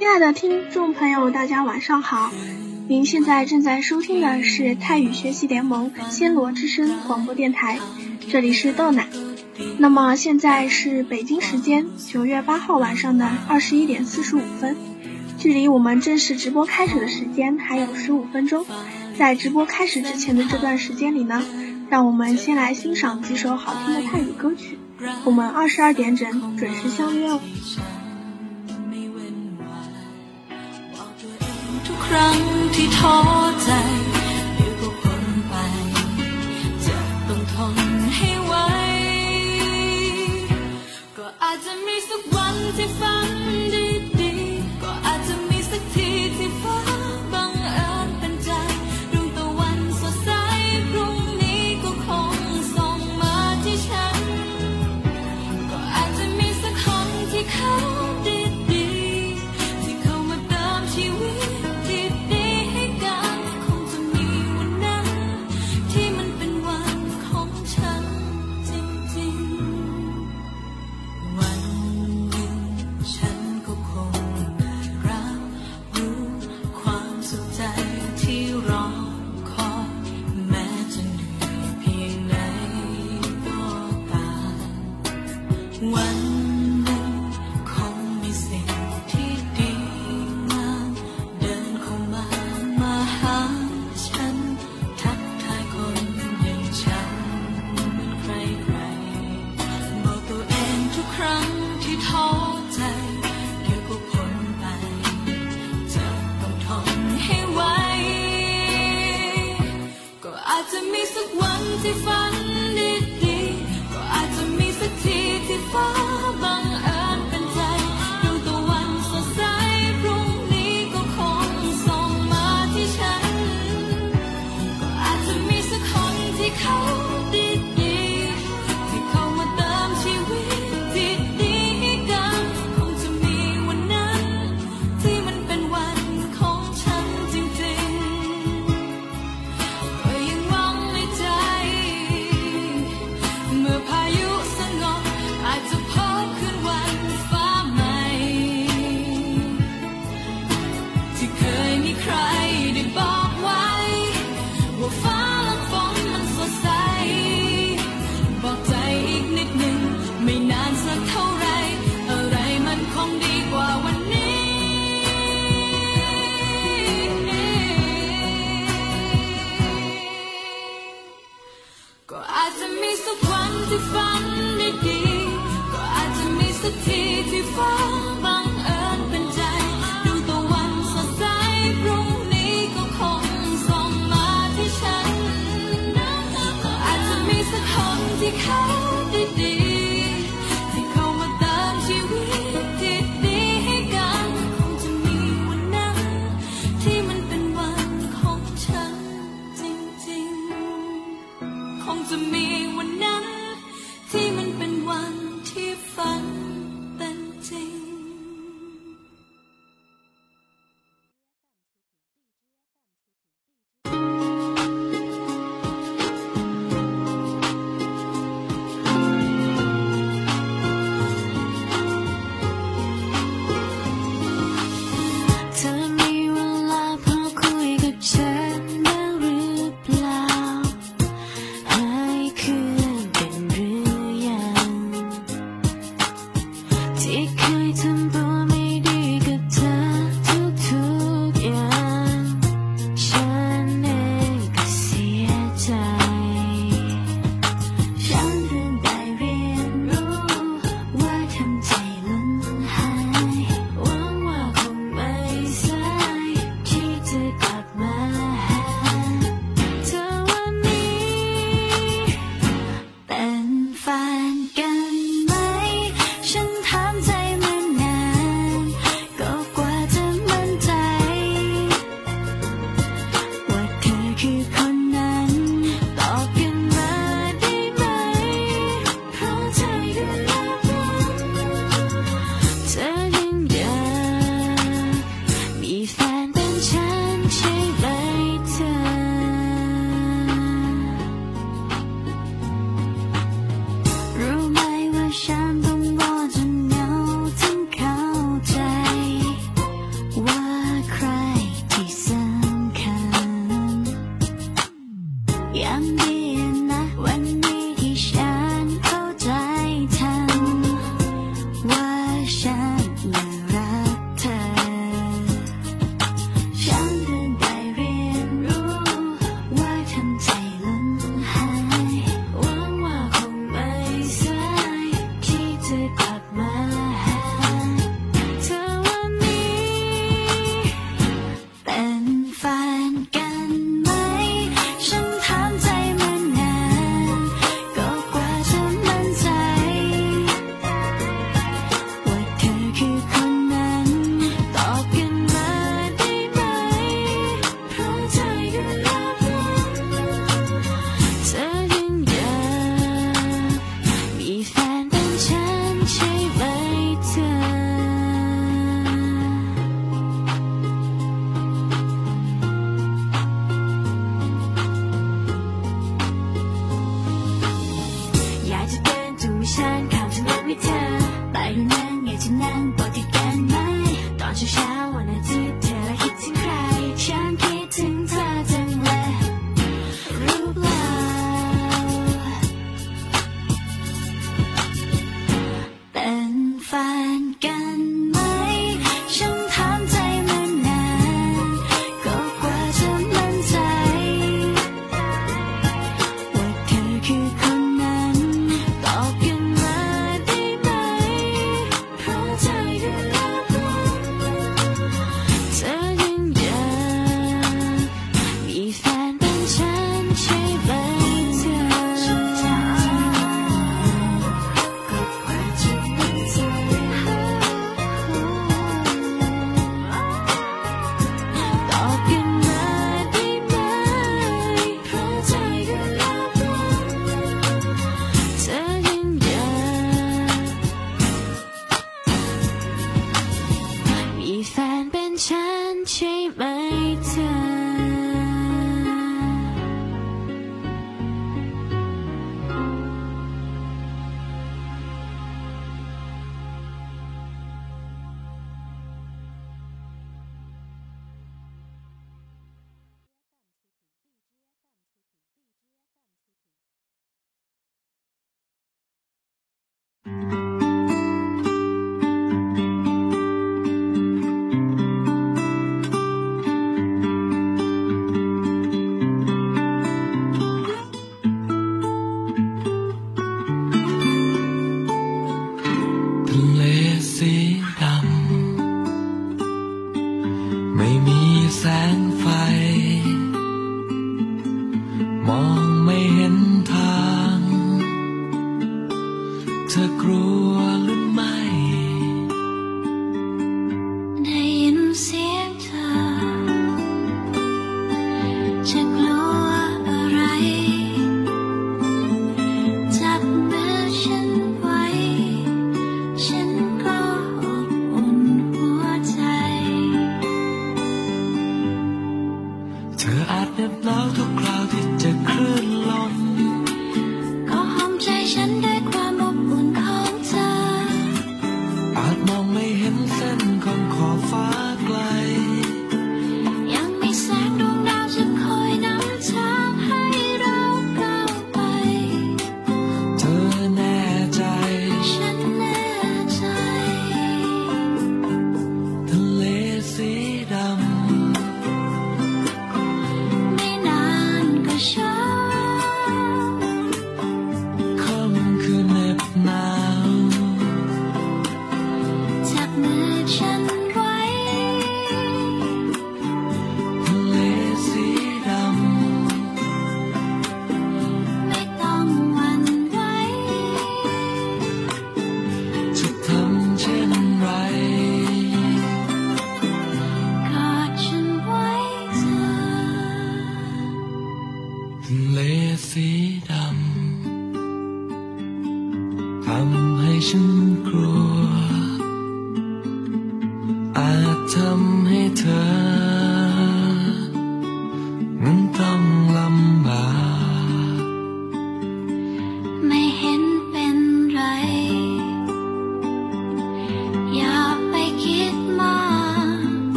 亲爱的听众朋友大家晚上好。您现在正在收听的是泰语学习联盟暹罗之声广播电台这里是豆奶。那么现在是北京时间九月八号晚上的二十一点四十五分距离我们正式直播开始的时间还有十五分钟。在直播开始之前的这段时间里呢让我们先来欣赏几首好听的泰语歌曲我们二十二点整准时相约哦。 ครั้งที่ท้อใจ สักวันที่ฝันดีๆก็อาจจะมีสักทีที่ฟ้า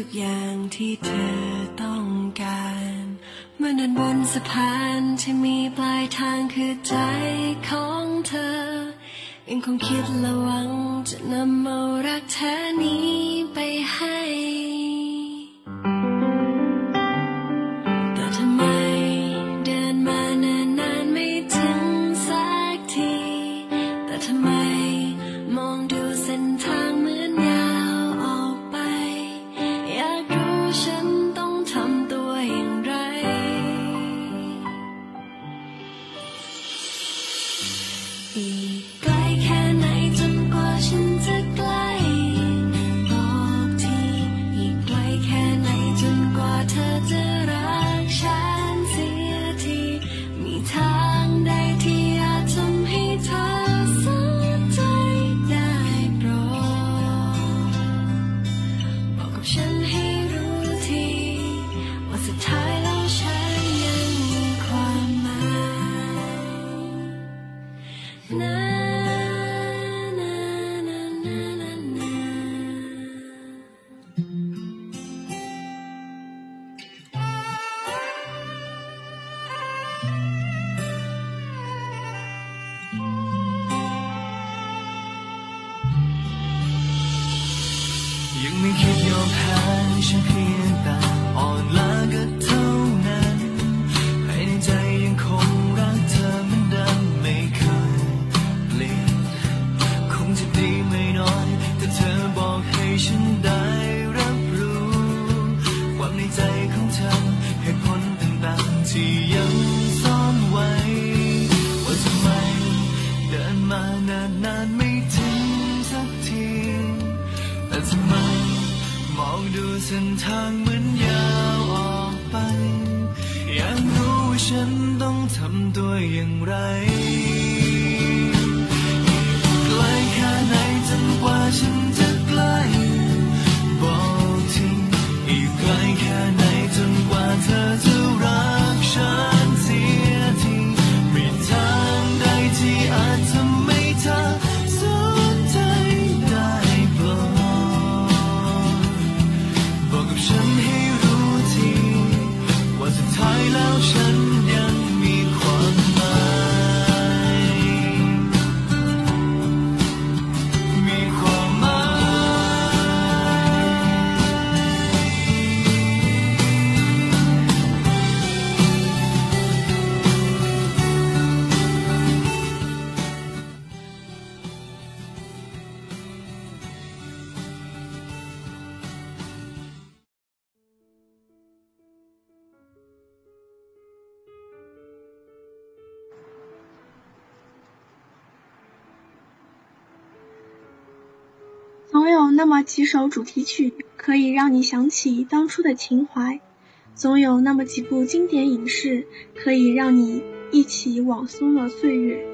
ทุกอย่างที่เธอต้องการเมื่อเดินบนสะพานที่มีปลายทางคือใจของเธอยังคงคิดและหวังจะนำเอารักแท้นี้ไปให้ ไรไกลแค่ไหนจนกว่าฉัน 几首主题曲可以让你想起当初的情怀，总有那么几部经典影视可以让你一起往松了岁月。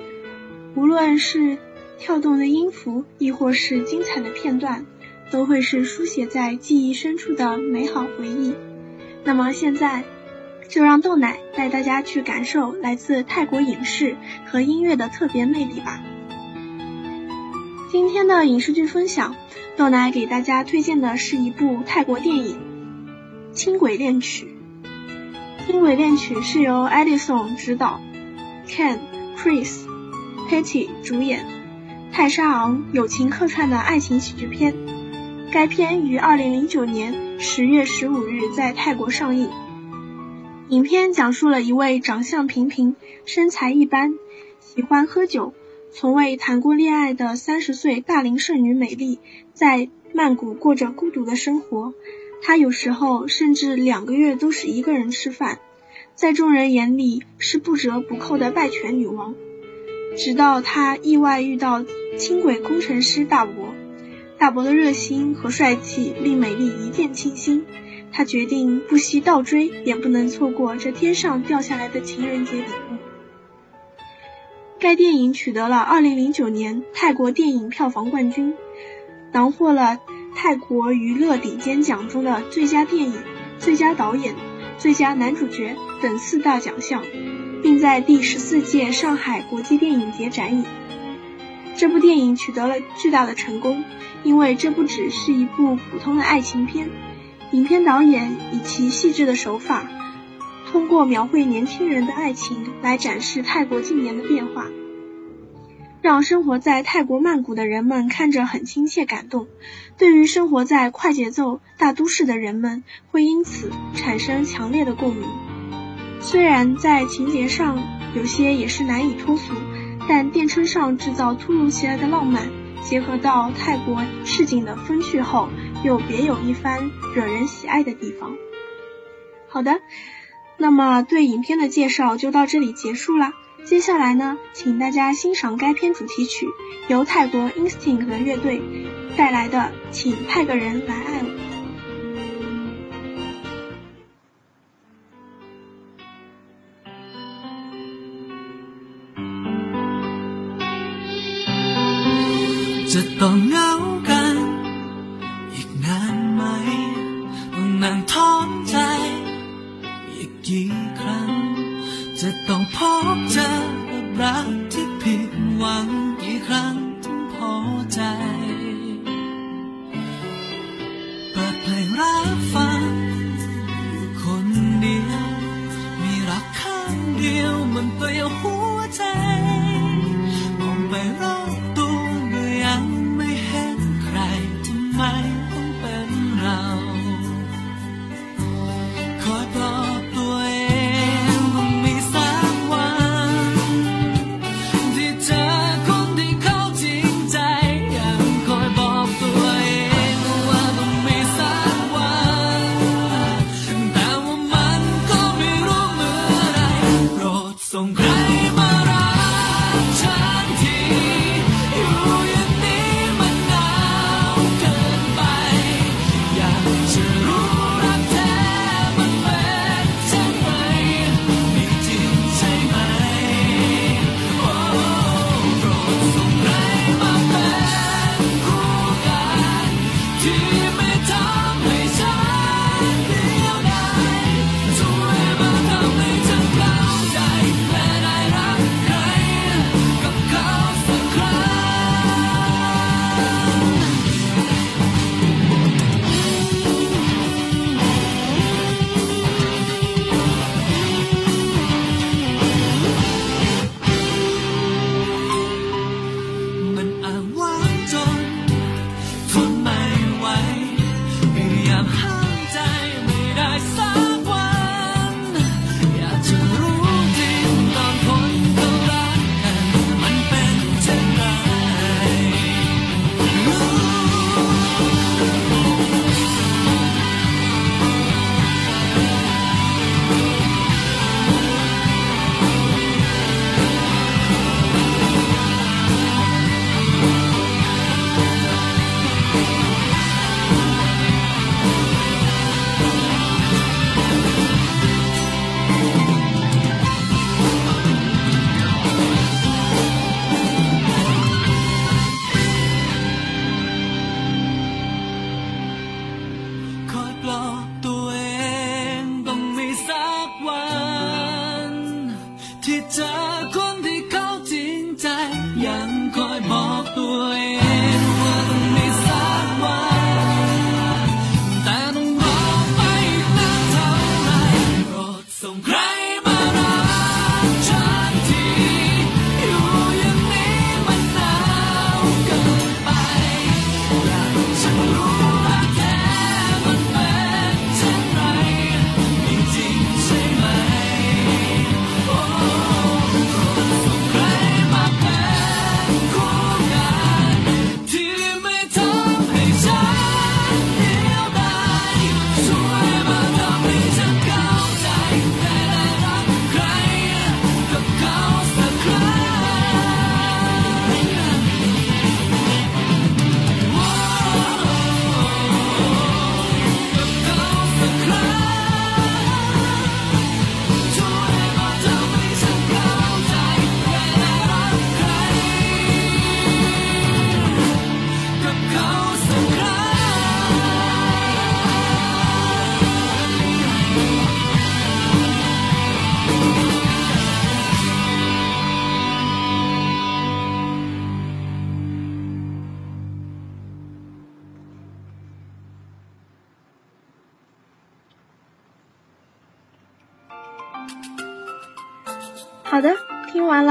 无论是跳动的音符，亦或是精彩的片段，都会是书写在记忆深处的美好回忆。那么现在，就让豆奶带大家去感受来自泰国影视和音乐的特别魅力吧。今天的影视剧分享，豆奶给大家推荐的是一部泰国电影《轻轨恋曲》。《轻轨恋曲》是由 Edison 执导，Ken、Chris、Patty 主演，泰沙昂友情客串的爱情喜剧片。该片于2009年10月15日在泰国上映。影片讲述了一位长相平平、身材一般、喜欢喝酒。从未谈过恋爱的三十岁大龄剩女美丽，在曼谷过着孤独的生活。她有时候甚至两个月都是一个人吃饭，在众人眼里是不折不扣的败犬女王。直到她意外遇到轻轨工程师大伯，大伯的热心和帅气令美丽一见倾心。她决定不惜倒追，也不能错过这天上掉下来的情人节礼物。该电影取得了2009年泰国电影票房冠军，囊获了泰国娱乐顶尖奖中的最佳电影、最佳导演、最佳男主角等四大奖项，并在第十四届上海国际电影节展映。这部电影取得了巨大的成功，因为这不只是一部普通的爱情片，影片导演以其细致的手法，通过描绘年轻人的爱情来展示泰国近年的变化。让生活在泰国曼谷的人们看着很亲切感动，对于生活在快节奏大都市的人们，会因此产生强烈的共鸣。虽然在情节上有些也是难以脱俗，但电车上制造突如其来的浪漫，结合到泰国市井的风趣后，又别有一番惹人喜爱的地方。好的，那么对影片的介绍就到这里结束了。接下来呢，请大家欣赏该片主题曲，由泰国 Instinct 的乐队带来的《请派个人来爱我》。จะ กี่ครั้ง จะต้องพบเจอกับรักที่ผิดหวังกี่ครั้งถึงพอใจเปิดเพลงรักฟังอยู่คนเดียว มีรักข้างเดียวมันเปลี่ยวหัวใจมองไปรอบ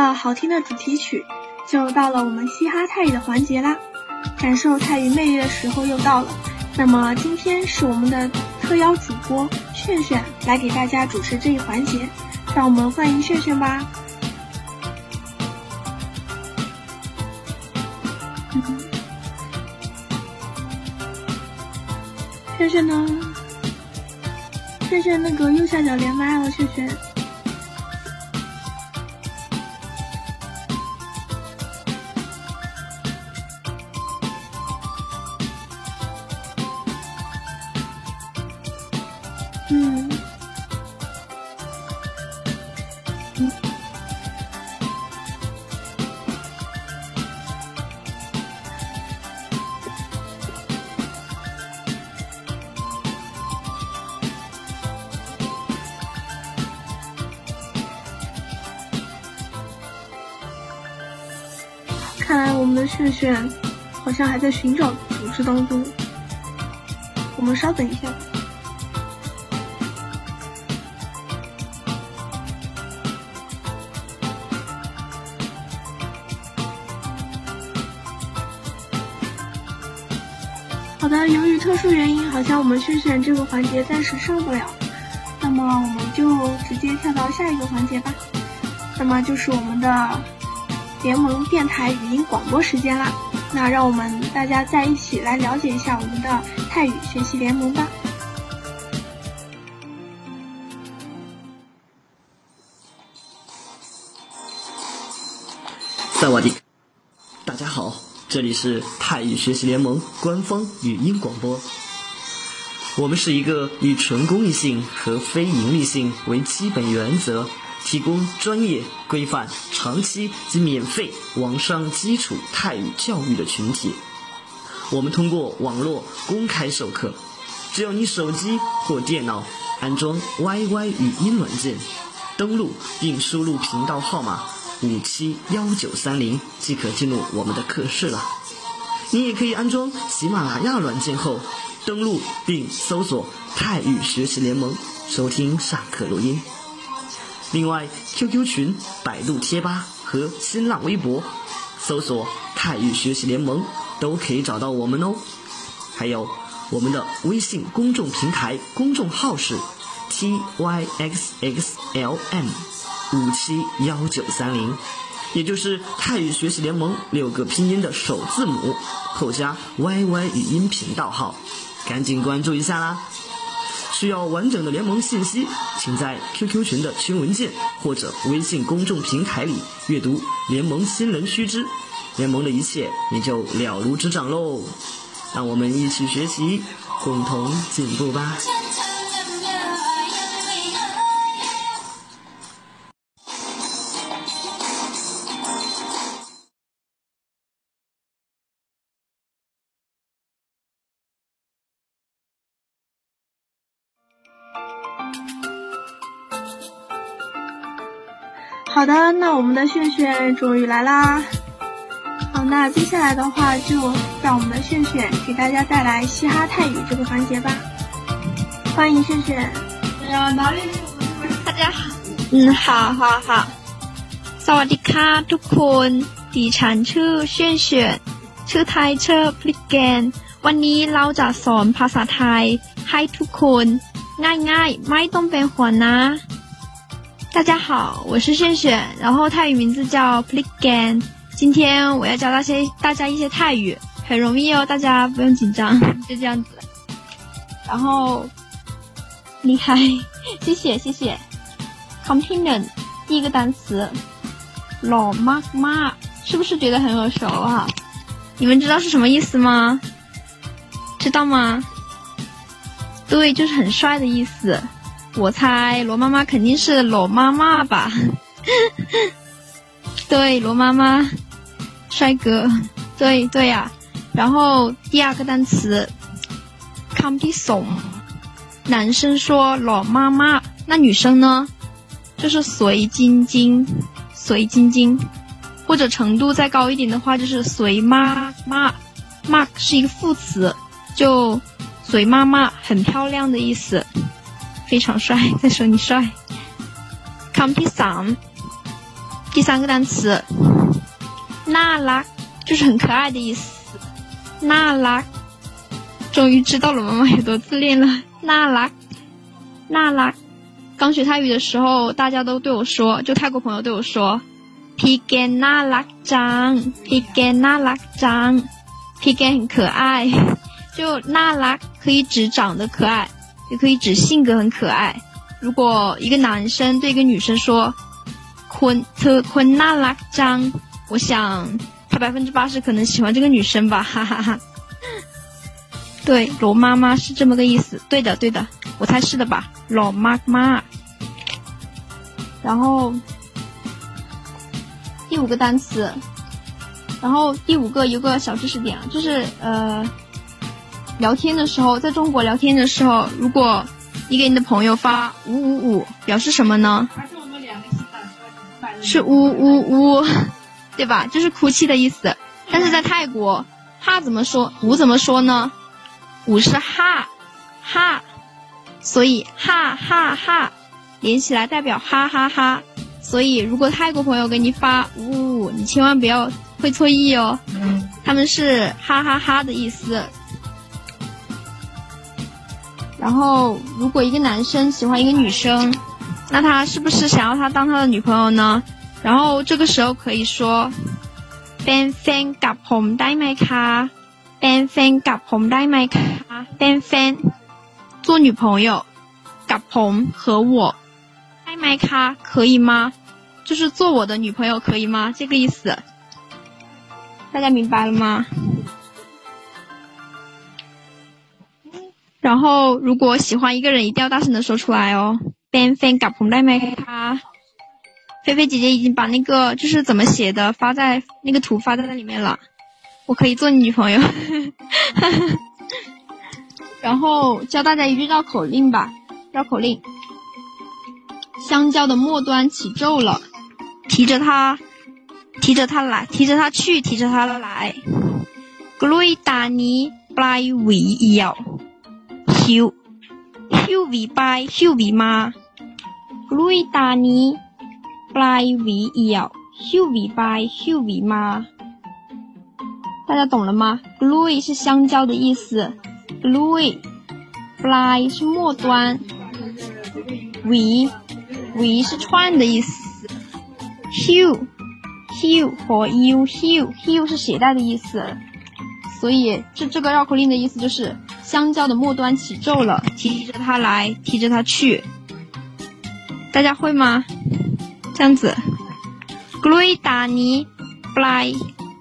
了好听的主题曲，就到了我们嘻哈泰语的环节啦。感受泰语魅力的时候又到了。那么今天是我们的特邀主播炫炫来给大家主持这一环节，让我们欢迎炫炫吧。炫炫呢？炫炫那个右下角连麦了，炫炫。我们的炫炫好像还在寻找组织当中，我们稍等一下。好的，由于特殊原因，好像我们去选这个环节暂时上不了，那么我们就直接跳到下一个环节吧。那么就是我们的联盟电台语音广播时间啦。那让我们大家再一起来了解一下我们的泰语学习联盟吧。萨瓦迪，大家好，这里是泰语学习联盟官方语音广播。我们是一个以纯公益性和非盈利性为基本原则，提供专业、规范、长期及免费网上基础泰语教育的群体。我们通过网络公开授课，只要你手机或电脑安装 YY 语音软件，登录并输入频道号码五七幺九三零，即可进入我们的课室了。你也可以安装喜马拉雅软件后，登录并搜索“泰语学习联盟”，收听上课录音。另外，QQ 群、百度贴吧和新浪微博搜索“泰语学习联盟”都可以找到我们哦。还有我们的微信公众平台公众号是 T Y X X L M 五七幺九三零，也就是泰语学习联盟六个拼音的首字母后加 YY 语音频道号，赶紧关注一下啦！需要完整的联盟信息，请在 QQ 群的群文件或者微信公众平台里阅读联盟新人须知，联盟的一切你就了如指掌喽！让我们一起学习，共同进步吧！好的，那我们的炫炫终于来啦。好，那接下来的话就让我们的炫炫给大家带来嘻哈泰语这个环节吧。欢迎炫炫。哎呀，哪里？大家好，อืม好好好สวัสดีค่ะทุกคนดิฉันชื่อเชื่อนเฉียนชื่อไทยชื่อพลิกแกน วันนี้เราจะสอนภาษาไทยให้ทุกคน ง่ายๆ ไม่ต้องเป็นห่วงนะ 大家好，我是炫炫，然后泰语名字叫 p l i g a n 今天我要教大些大家一些泰语，很容易哦，大家不用紧张，就这样子。然后厉害，谢谢谢谢。Compliment 第一个单词，老妈妈，是不是觉得很耳熟啊？你们知道是什么意思吗？知道吗？对，就是很帅的意思。我猜罗妈妈肯定是罗妈妈吧？对，罗妈妈，帅哥，对对呀、然后第二个单词 c o m p i s o n 男生说老妈妈，那女生呢？就是随晶晶，随晶晶，或者程度再高一点的话，就是随妈妈。，mark 是一个副词，就随妈妈，很漂亮的意思。非常帅，再说你帅。c o m p i s a n 第三个单词，น่ารัก就是很可爱的意思。น่ารัก，终于知道了妈妈有多自恋了。น่ารัก，น่ารัก。刚学泰语的时候，大家都对我说，就泰国朋友对我说，皮根น่ารักจัง，皮根น่ารักจัง，皮根很可爱。就น่ารัก可以指长得可爱， 也可以指性格很可爱。如果一个男生对一个女生说，坤特坤娜拉张，我想他百分之八十可能喜欢这个女生吧。哈哈哈，对，罗妈妈是这么个意思。对的，对的，我猜是的吧。老妈妈，然后第五个单词，然后第五个有个小知识点，就是呃。聊天的时候，在中国聊天的时候，如果你给你的朋友发五五五，表示什么呢？是呜呜呜，对吧？就是哭泣的意思。但是在泰国，哈怎么说？五怎么说呢？五是哈哈，所以哈哈哈连起来代表哈哈哈。所以如果泰国朋友给你发五五五，你千万不要会错意哦，他们是哈哈哈的意思。然后，如果一个男生喜欢一个女生，那他是不是想要她当他的女朋友呢？然后这个时候可以说เป็นแฟนกับผมได้ไหมคะเป็นแฟนกับผมได้ไหมคะเป็นแฟน做女朋友กับผม和我ได้ไหมคะ可以吗？就是做我的女朋友可以吗？这个意思，大家明白了吗？ 然后如果喜欢一个人，一定要大声的说出来哦。边飞嘎蓬带麦他，菲菲姐姐已经把那个就是怎么写的发在那个图发在那里面了，我可以做你女朋友。然后教大家一句绕口令吧，绕口令：香蕉的末端起皱了，提着它，提着它来，提着它去，提着它来。Glue 打泥，Bly 围腰。you here we by here we 吗 louis 达尼 fly we yell here we by here we 吗大家懂了吗 louis 是香蕉的意思 louis fly 是末端 we we 是串的意思 hugh hugh 和 U，Hugh，Hugh 是携带的意思所以这这个绕口令的意思就是香蕉的末端起皱了，提着它来，提着它去。大家会吗？这样子 g l u e ตานี้ปลาย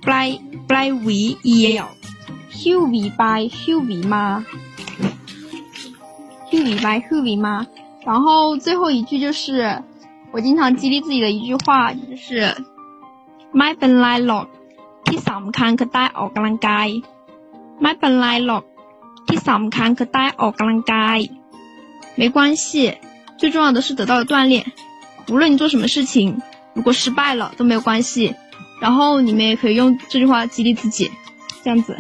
ปลายปลายหวีเหี่ยวหิ้วหวีไปหิ้วหวีมาหิ้วหวีไปหิ้วหวีมา。然后最后一句就是我经常激励自己的一句话，就是ไม่เป็นไรหรอกที่สำคัญคือได้ออกกำลังกายไม่เป็นไรหรอก ที่สำคัญคือได้ออกกำลังกาย没关系，最重要的是得到了锻炼。无论你做什么事情，如果失败了都没有关系。然后你们也可以用这句话激励自己，这样子。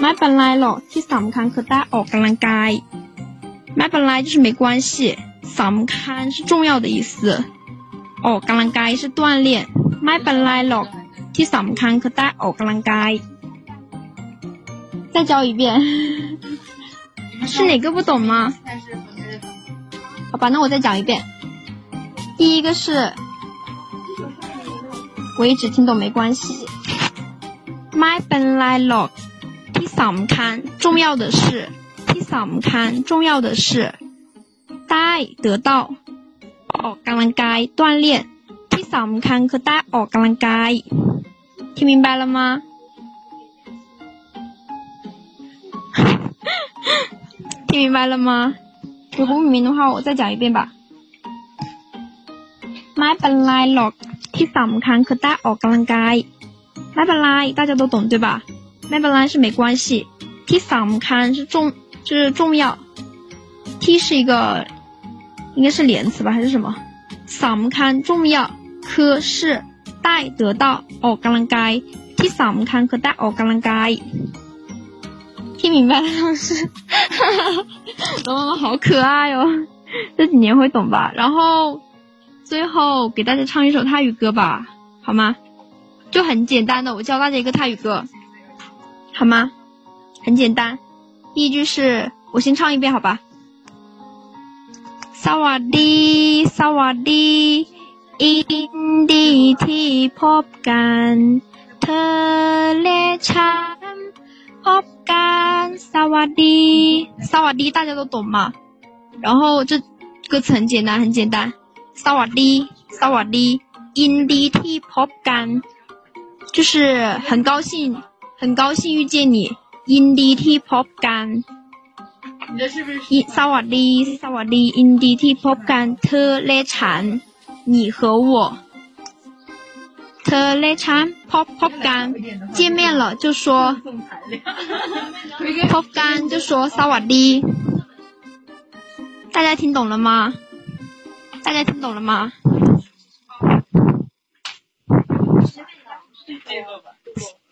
ไม่เป็นไรหรอกที่สำคัญคือได้ออกกำลังกายไม่เป็นไร就是没关系สำคัญ是重要的意思ออกกำลังกาย是锻炼ไม่เป็นไรหรอก ที่สำคัญคือได้ออกกำลังกาย再教一遍是哪个不懂吗？好吧，那我再讲一遍。第一个是，我一直听懂没关系。ไม่เป็นไรหรอกที่สำคัญ重要的是ที่สำคัญ重要的是ได้得到ออกกำลังกาย锻炼ที่สำคัญคือได้ออกกำลังกาย 听明白了吗？听明白了吗？如果不明白的话，我再讲一遍吧。ไม่เป็นไรหรอกที่สำคัญคือได้ออกกำลังกายไม่เป็นไร大家都懂对吧？ไม่เป็นไร是没关系，ที่สำคัญ是重是重要，t 是一个应该是连词吧还是什么？สำคัญ重要，คือ是 ได้得到ออกกำลังกายที่สำคัญคือได้ออกกำลังกาย。听明白了，老师，罗妈妈好可爱哦。 这几年会懂吧。然后最后给大家唱一首泰语歌吧，好吗？就很简单的，我教大家一个泰语歌，好吗？很简单，第一句是我先唱一遍，好吧？สวัสดีสวัสดี อินดีที่พบกันเธอและฉันพบกันสวัสดีสวัสดี大家都懂吗？然后这歌词很简单，很简单。สวัสดีสวัสดีอินดีที่พบกัน就是很高兴，很高兴遇见你。ยินดีที่พบกันอิสวัสดีสวัสดียินดีที่พบกั 你和我。特雷餐，pop pop 干，见面了就说 pop 干就说萨瓦迪，大家听懂了吗？大家听懂了吗？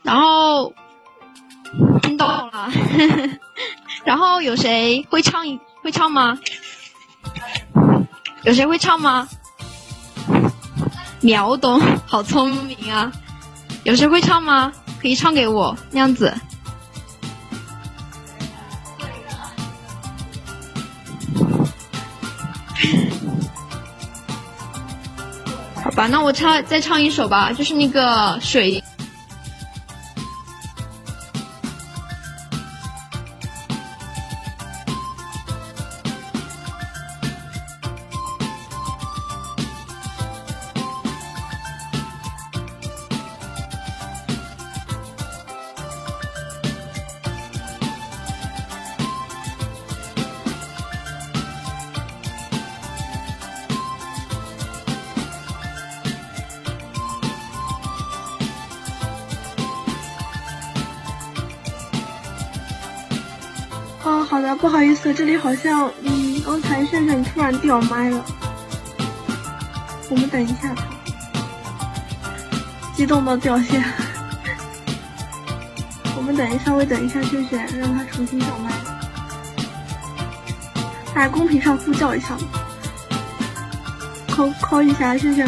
然后听懂了，然后有谁会唱会唱吗？有谁会唱吗？秒懂，好聪明啊！有谁会唱吗？可以唱给我，那样子。好吧，那我唱再唱一首吧，就是那个水。不好意思，这里好像，嗯，刚才炫炫突然掉麦了，我们等一下。他，激动到掉线，我们等一稍微等一下炫炫，让他重新上麦，在公屏上呼叫一下，扣扣一下炫炫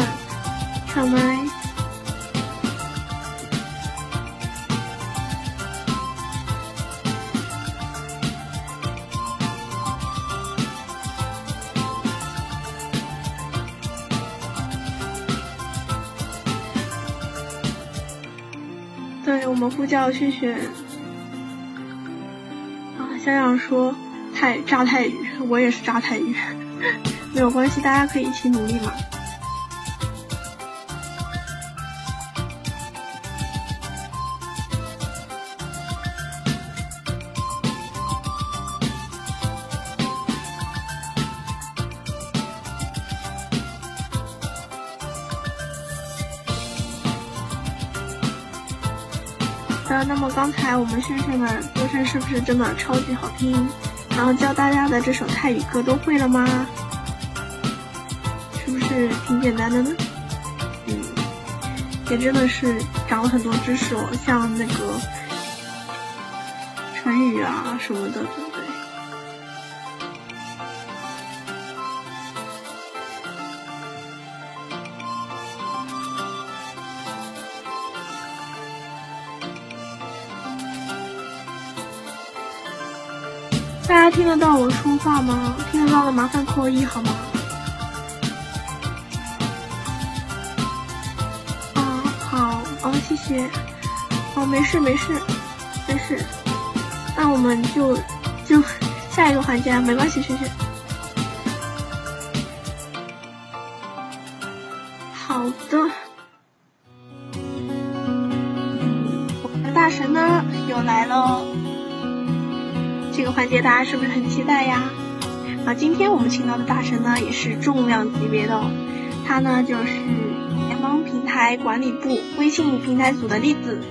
上麦。呼叫轩轩啊，想想说太炸泰语，我也是炸泰语，没有关系，大家可以一起努力嘛。刚才我们萱萱的歌声是不是真的超级好听？然后教大家的这首泰语歌都会了吗？是不是挺简单的呢？嗯，也真的是长了很多知识哦，像那个成语啊什么的，说话吗？听得到的麻烦扣一好吗？啊，好，哦，谢谢。哦，没事没事没事。那我们就就下一个环节，没关系，轩轩。好的。我们的大神呢又来喽。这个环节大家是不是很期待呀？啊，今天我们请到的大神呢也是重量级别的，他呢就是联盟平台管理部微信平台组的栗子。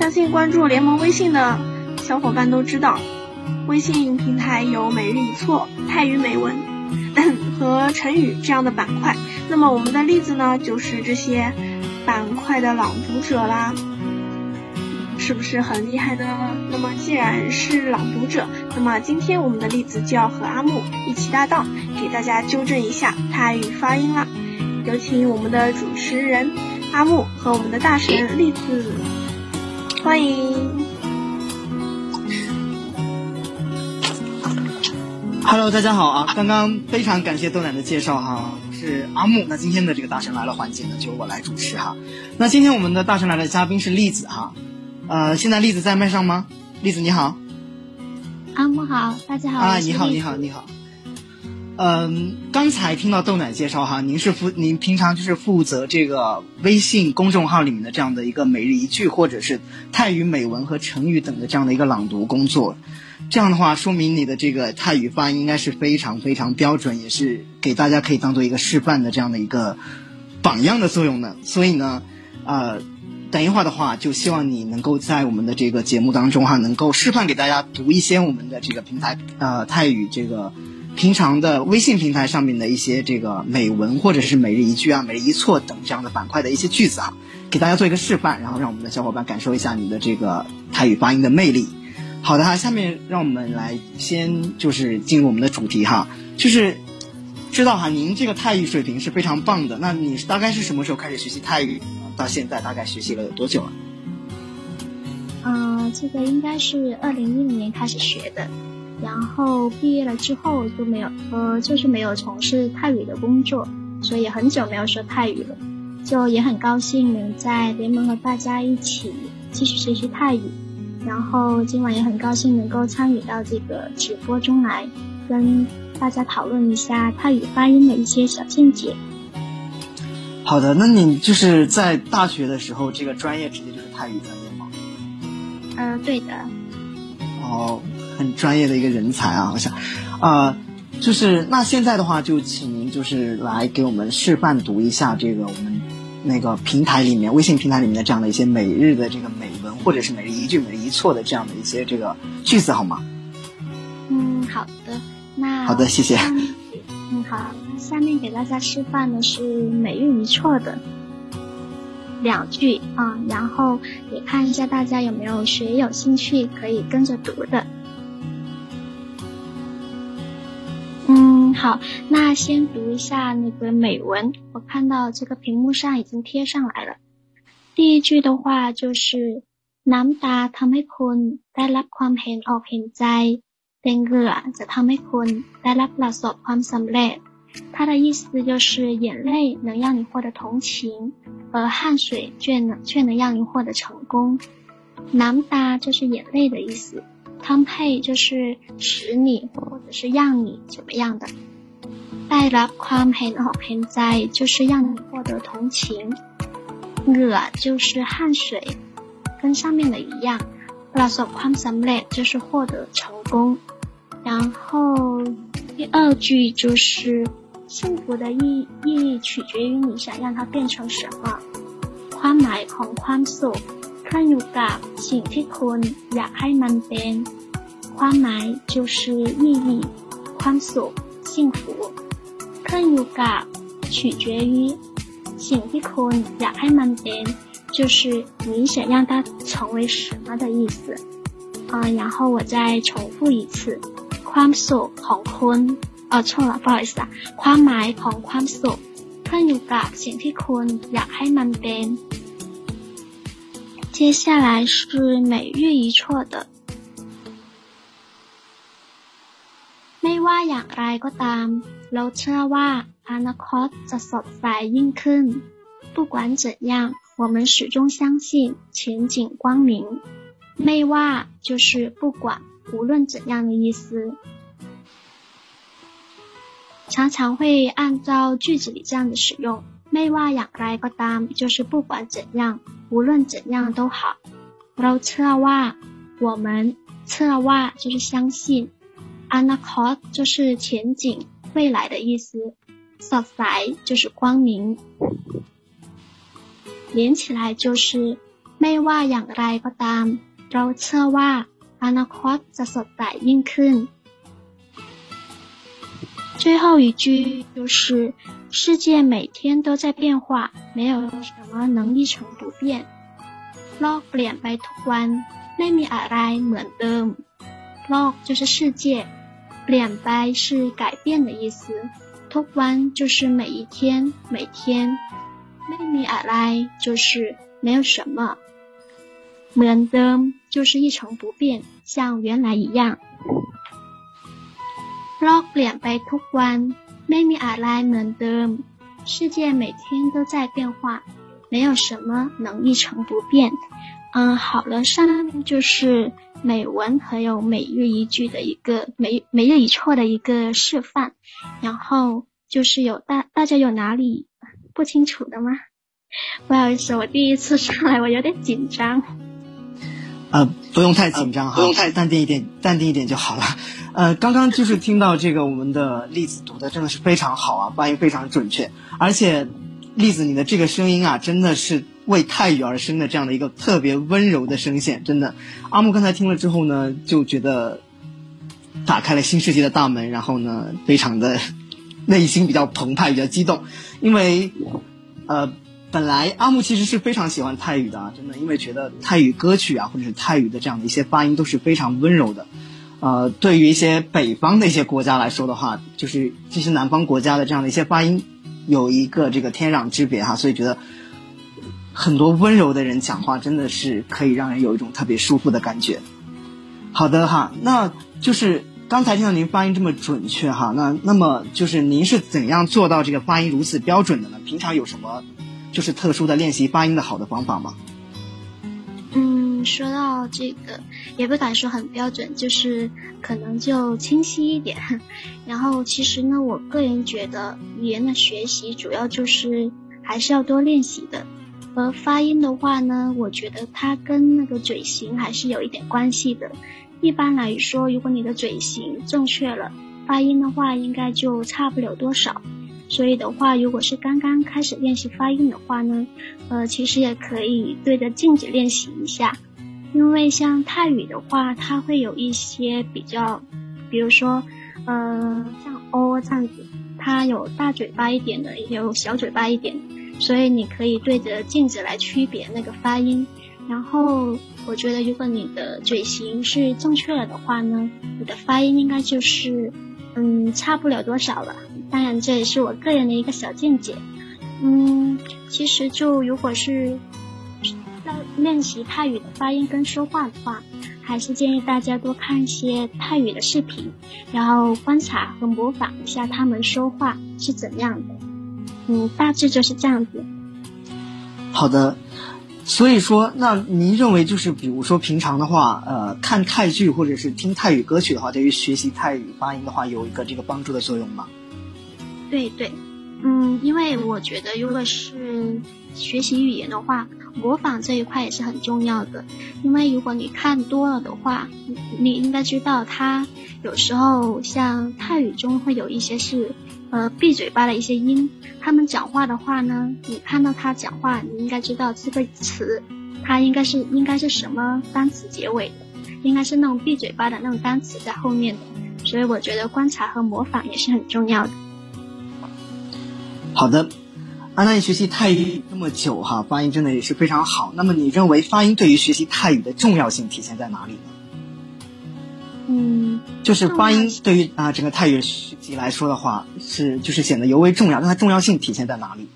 相信关注联盟微信的小伙伴都知道，微信平台有每日一错、泰语美文 和成语这样的板块。那么我们的栗子呢就是这些板块的朗读者啦。是不是很厉害呢？那么既然是朗读者，那么今天我们的栗子就要和阿木一起搭档，给大家纠正一下泰语发音啦。有请我们的主持人阿木和我们的大神栗子，欢迎。Hello，大家好啊！刚刚非常感谢豆奶的介绍哈，我是阿木。那今天的这个大神来了环节呢，就由我来主持哈。那今天我们的大神来了嘉宾是栗子哈，呃，现在栗子在麦上吗？栗子你好阿木好，大家好。啊，你好，你好，你好。嗯，刚才听到豆奶介绍哈，您是负您平常就是负责这个微信公众号里面的这样的一个每日一句或者是泰语美文和成语等的这样的一个朗读工作。这样的话，说明你的这个泰语发音应该是非常非常标准，也是给大家可以当做一个示范的这样的一个榜样的作用呢。所以呢，呃，等一会儿的话，就希望你能够在我们的这个节目当中哈，能够示范给大家读一些我们的这个平台呃泰语这个平常的微信平台上面的一些这个美文或者是每日一句啊、每日一错等这样的板块的一些句子啊，给大家做一个示范，然后让我们的小伙伴感受一下你的这个泰语发音的魅力。好的哈，下面让我们来先就是进入我们的主题哈，就是知道哈，您这个泰语水平是非常棒的。那你大概是什么时候开始学习泰语？到现在大概学习了有多久了？嗯、这个应该是二零一零年开始学的，然后毕业了之后就没有，呃，就是没有从事泰语的工作，所以很久没有说泰语了。就也很高兴能在联盟和大家一起继续学习泰语，然后今晚也很高兴能够参与到这个直播中来，跟大家讨论一下泰语发音的一些小见解。好的，那你就是在大学的时候，这个专业直接就是泰语专业吗？嗯，对的，哦，很专业的一个人才啊，我想，啊、就是那现在的话，就请您就是来给我们示范读一下这个我们那个平台里面微信平台里面的这样的一些每日的这个美文，或者是每日一句、每日一错的这样的一些这个句子好吗？嗯，好的，那好的谢谢嗯，好，那下面给大家示范的是每日一错的两句啊，然后也看一下大家有没有学有兴趣可以跟着读的。嗯，好，那先读一下那个美文，我看到这个屏幕上已经贴上来了。第一句的话就是น้ำตาทำให้คุณได้รับความเห็นอกเห็นใจแต่เหงื่อจะทำให้คุณได้รับประสบความสำเร็จ。 它的意思就是眼泪能让你获得同情，而汗水却能却能让你获得成功。难达就是眼泪的意思，comprehend 就是使你或者是让你怎么样的。By love comprehend 现在就是让你获得同情。E 就是汗水，跟上面的一样。Last comprehend 就是获得成功。然后第二句就是。幸福的意意义取决于你想让它变成什么。ความหมายของความสุขขึ้นอยู่กับสิ่งที่คุณอยากให้มันเป็น ความหมาย就是意义，ความสุข幸福ขึ้นอยู่กับ取决于สิ่งที่คุณอยากให้มันเป็น就是你想让它成为什么的意思。啊、然后我再重复一次，ความสุขของคุณเ ออ错了，不好意思啊，ความหมายของความสุขขึ้นอยู่กับสิ่งที่คุณอยากให้มันเป็น。接下来是每日一错的，ไม่ว่าอย่างไรก็ตาม เราเชื่อว่าอนาคตจะสดใสยิ่งขึ้น。不管怎样，我们始终相信前景光明。ไม่ว่า就是不管，无论怎样的意思。 常常会按照句子里这样的使用。ไม่ว่าอย่างไรก็ตาม就是不管怎样，无论怎样都好。เราเชื่อว่า我们เชื่อว่า就是相信。อนาคต就是前景、未来的意思。สดใส就是光明。连起来就是ไม่ว่าอย่างไรก็ตาม เราเชื่อว่าอนาคตจะสดใสยิ่งขึ้น。 最后一句就是世界每天都在变化，没有什么能一成不变。โลกเปลี่ยนไปทุกวันไม่มีอะไรเหมือนเดิม โลก就是世界，脸白是改变的意思，ทุกวัน就是每一天，每天。ไม่มีอะไร就是没有什么，เหมือนเดิม就是一成不变，像原来一样。 โลกเปลี่ยนไปทุกวันไม่มีอะไรเหมือนเดิม，世界每天都在变化，没有什么能一成不变。嗯，好了，上面就是美文还有每日一句的一个每每日一错的一个示范，然后就是有大大家有哪里不清楚的吗？不好意思，我第一次上来，我有点紧张。呃，不用太紧张哈，不用太淡定一点，淡定一点就好了。 呃，刚刚就是听到这个我们的栗子读的真的是非常好啊，发音非常准确，而且栗子你的这个声音啊，真的是为泰语而生的这样的一个特别温柔的声线，真的。阿木刚才听了之后呢，就觉得打开了新世界的大门，然后呢，非常的内心比较澎湃，比较激动，因为呃。本来阿木其实是非常喜欢泰语的啊，真的，因为觉得泰语歌曲啊，或者是泰语的这样的一些发音都是非常温柔的。呃，对于一些北方的一些国家来说的话，就是这些南方国家的这样的一些发音有一个这个天壤之别哈，所以觉得很多温柔的人讲话真的是可以让人有一种特别舒服的感觉。好的哈，那就是刚才听到您发音这么准确哈，那那么就是您是怎样做到这个发音如此标准的呢？平常有什么？就是特殊的练习发音的好的方法吗？说到这个，也不敢说很标准，就是可能就清晰一点。然后其实呢，我个人觉得语言的学习主要就是还是要多练习的。而发音的话呢，我觉得它跟那个嘴型还是有一点关系的。一般来说，如果你的嘴型正确了，发音的话应该就差不了多少。所以的话，如果是刚刚开始练习发音的话呢，呃，其实也可以对着镜子练习一下。因为像泰语的话，它会有一些比较，比如说，呃，像 o 这样子，它有大嘴巴一点的，也有小嘴巴一点，所以你可以对着镜子来区别那个发音。然后，我觉得如果你的嘴型是正确了的话呢，你的发音应该就是，嗯，差不了多少了。当然，这也是我个人的一个小见解。嗯，其实就如果是要练习泰语的发音跟说话的话，还是建议大家多看一些泰语的视频，然后观察和模仿一下他们说话是怎样的。嗯，大致就是这样子。好的，所以说，那您认为就是比如说平常的话，呃，看泰剧或者是听泰语歌曲的话，对于学习泰语发音的话，有一个这个帮助的作用吗？对对，嗯，因为我觉得，如果是学习语言的话，模仿这一块也是很重要的。因为如果你看多了的话，你应该知道，它有时候像泰语中会有一些是呃闭嘴巴的一些音，他们讲话的话呢，你看到他讲话，你应该知道这个词，它应该是应该是什么单词结尾，应该是那种闭嘴巴的那种单词在后面的。所以我觉得观察和模仿也是很重要的。好的，安娜你学习泰语这么久哈，发音真的也是非常好。那么你认为发音对于学习泰语的重要性体现在哪里呢？嗯，就是发音对于啊整个泰语学习来说的话，是就是显得尤为重要。那它重要性体现在哪里？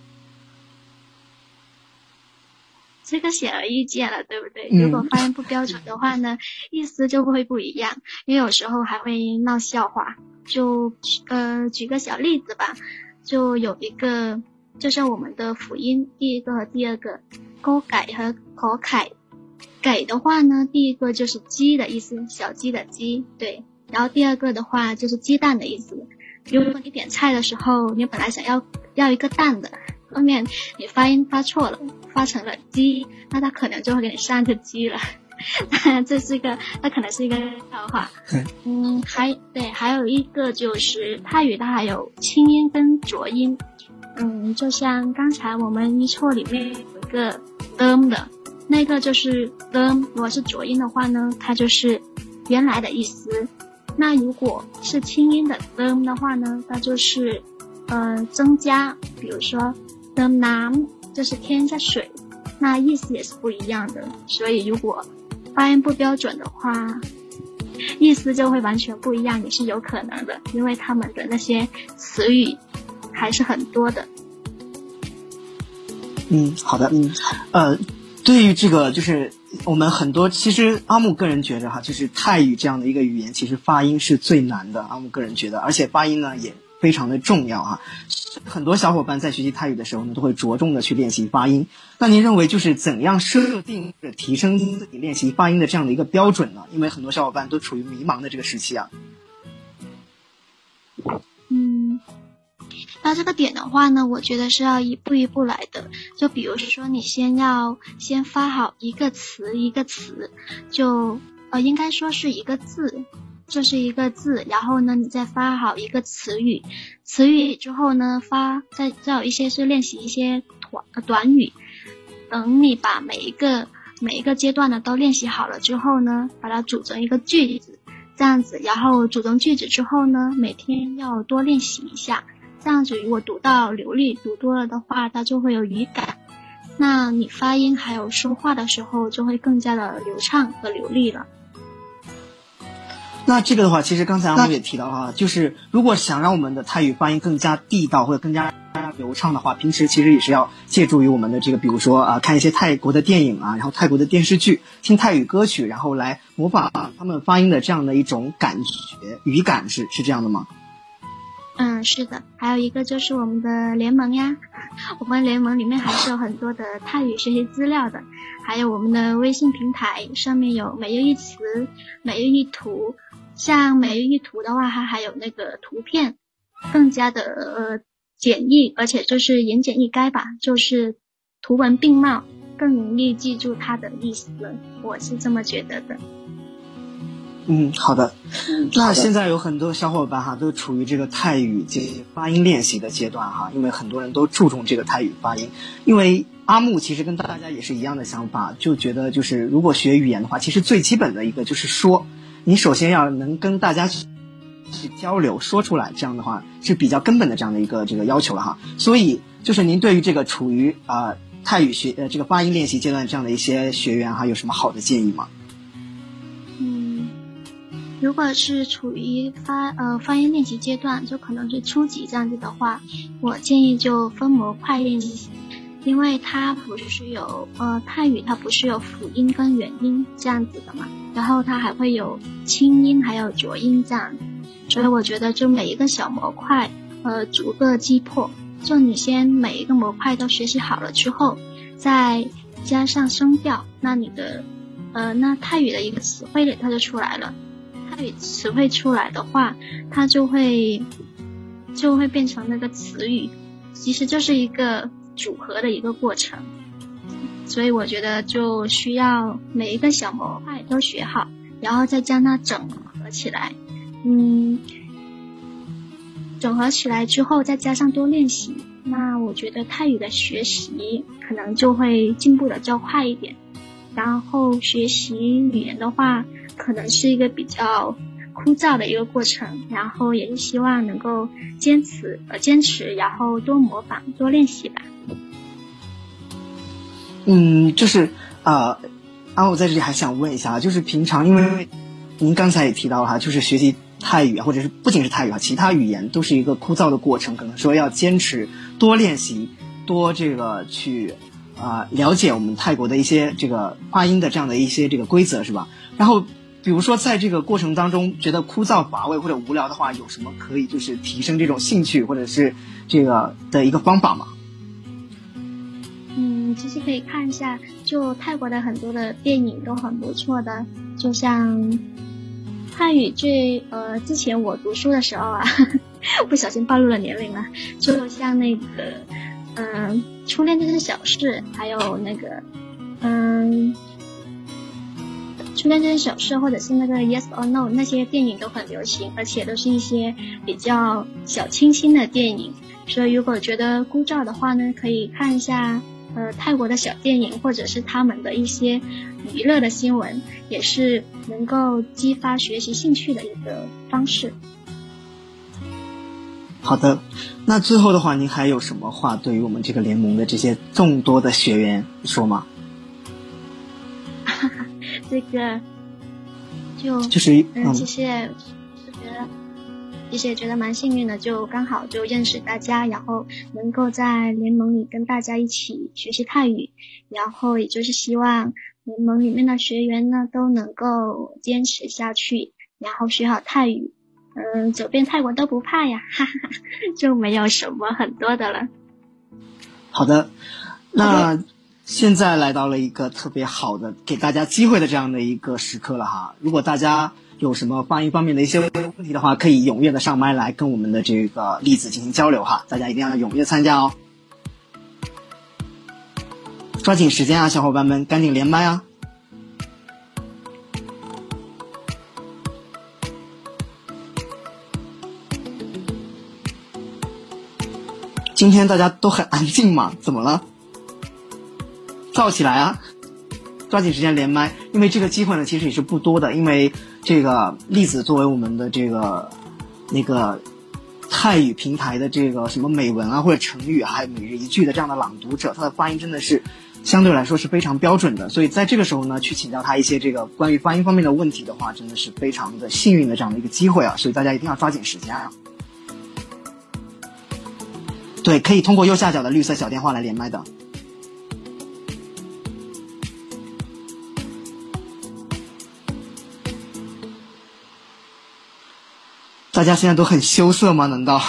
这个显而易见了，对不对？如果发音不标准的话呢，意思就会不一样，因为有时候还会闹笑话。就呃举个小例子吧。就有一个，就是我们的辅音，第一个和第二个，勾改和可凯，改的话呢，第一个就是鸡的意思，小鸡的鸡，对，然后第二个的话就是鸡蛋的意思。如果你点菜的时候，你本来想要要一个蛋的，后面你发音发错了，发成了鸡，那他可能就会给你上一个鸡了。这是一个，那可能是一个笑话。嗯，还对，还有一个就是泰语，它还有清音跟浊音。嗯，就像刚才我们一错里面有一个 them 的，那个就是 them，如果是浊音的话呢，它就是原来的意思。那如果是清音的 them 的话呢，那就是呃增加，比如说 the nam 就是添加水，那意思也是不一样的。所以如果发音不标准的话，意思就会完全不一样，也是有可能的，因为他们的那些词语还是很多的。嗯，好的，嗯，呃，对于这个就是我们很多，其实阿木个人觉得哈，就是泰语这样的一个语言，其实发音是最难的。阿木个人觉得，而且发音呢也非常的重要啊。很多小伙伴在学习泰语的时候呢，都会着重的去练习发音。那您认为就是怎样设定或者提升自己练习发音的这样的一个标准呢？因为很多小伙伴都处于迷茫的这个时期啊。嗯，那这个点的话呢，我觉得是要一步一步来的。就比如说，你先要先发好一个词一个词，就呃应该说是一个字，这是一个字，然后呢，你再发好一个词语，词语之后呢，发再再有一些是练习一些短短语。等你把每一个每一个阶段的都练习好了之后呢，把它组成一个句子。这样子，然后组成句子之后呢，每天要多练习一下。这样子，如果读到流利，读多了的话，它就会有语感。那你发音还有说话的时候，就会更加的流畅和流利了。那这个的话，其实刚才我们也提到哈，就是如果想让我们的泰语发音更加地道或者更加流畅的话，平时其实也是要借助于我们的这个，比如说啊，看一些泰国的电影啊，然后泰国的电视剧，听泰语歌曲，然后来模仿他们发音的这样的一种感觉语感，是是这样的吗？嗯，是的。还有一个就是我们的联盟呀，我们联盟里面还是有很多的泰语学习资料的，还有我们的微信平台上面有每日一词、每日一图。像每日一图的话，它还有那个图片，更加的呃简易，而且就是言简意赅吧，就是图文并茂，更容易记住它的意思。我是这么觉得的。嗯，好的。那现在有很多小伙伴哈，都处于这个泰语进行发音练习的阶段哈，因为很多人都注重这个泰语发音。因为阿木其实跟大家也是一样的想法，就觉得就是如果学语言的话，其实最基本的一个就是说，你首先要能跟大家去去交流，说出来，这样的话是比较根本的这样的一个这个要求了哈。所以就是您对于这个处于啊、泰语学呃这个发音练习阶段这样的一些学员哈，有什么好的建议吗？如果是处于发呃发音练习阶段，就可能是初级这样子的话，我建议就分模块练习，因为它不是有呃泰语它不是有辅音跟元音这样子的嘛，然后它还会有清音还有浊音这样，所以我觉得就每一个小模块呃逐个击破，就你先每一个模块都学习好了之后，再加上声调，那你的呃，那泰语的一个词汇里它就出来了。泰语词汇出来的话，它就会就会变成那个词语，其实就是一个组合的一个过程。所以我觉得就需要每一个小模块都学好，然后再将它整合起来。嗯，整合起来之后，再加上多练习，那我觉得泰语的学习可能就会进步的较快一点。然后学习语言的话，可能是一个比较枯燥的一个过程，然后也是希望能够坚持呃坚持，然后多模仿多练习吧。嗯，就是呃，啊，我在这里还想问一下，就是平常因为您刚才也提到了哈，就是学习泰语啊，或者是不仅是泰语啊，其他语言都是一个枯燥的过程，可能说要坚持多练习，多这个去啊、了解我们泰国的一些这个发音的这样的一些这个规则是吧？然后比如说在这个过程当中觉得枯燥乏味或者无聊的话，有什么可以就是提升这种兴趣或者是这个的一个方法吗？嗯，其实可以看一下，就泰国的很多的电影都很不错的，就像汉语最呃，之前我读书的时候啊，不小心暴露了年龄了，就像那个嗯、初恋这件小事，还有那个嗯。初恋这件小事，或者是那个 Yes or No 那些电影都很流行，而且都是一些比较小清新的电影。所以如果觉得枯燥的话呢，可以看一下呃泰国的小电影，或者是他们的一些娱乐的新闻，也是能够激发学习兴趣的一个方式。好的，那最后的话，您还有什么话对于我们这个联盟的这些众多的学员说吗？这个就就是嗯，嗯其实也就觉得，其实也觉得蛮幸运的，就刚好就认识大家，然后能够在联盟里跟大家一起学习泰语，然后也就是希望联盟里面的学员呢都能够坚持下去，然后学好泰语，嗯，走遍泰国都不怕呀，哈哈哈，就没有什么很多的了。好的，那现在来到了一个特别好的给大家机会的这样的一个时刻了哈。如果大家有什么发音方面的一些问题的话，可以踊跃的上麦来跟我们的这个栗子进行交流哈。大家一定要踊跃参加哦，抓紧时间啊，小伙伴们，赶紧连麦啊！今天大家都很安静嘛，怎么了？燥起来啊！抓紧时间连麦，因为这个机会呢其实也是不多的，因为这个栗子作为我们的这个那个泰语平台的这个什么美文啊或者成语，还有每日一句的这样的朗读者，他的发音真的是相对来说是非常标准的，所以在这个时候呢，去请教他一些这个关于发音方面的问题的话，真的是非常的幸运的这样的一个机会啊，所以大家一定要抓紧时间啊！对，可以通过右下角的绿色小电话来连麦的。大家现在都很羞涩吗？难道？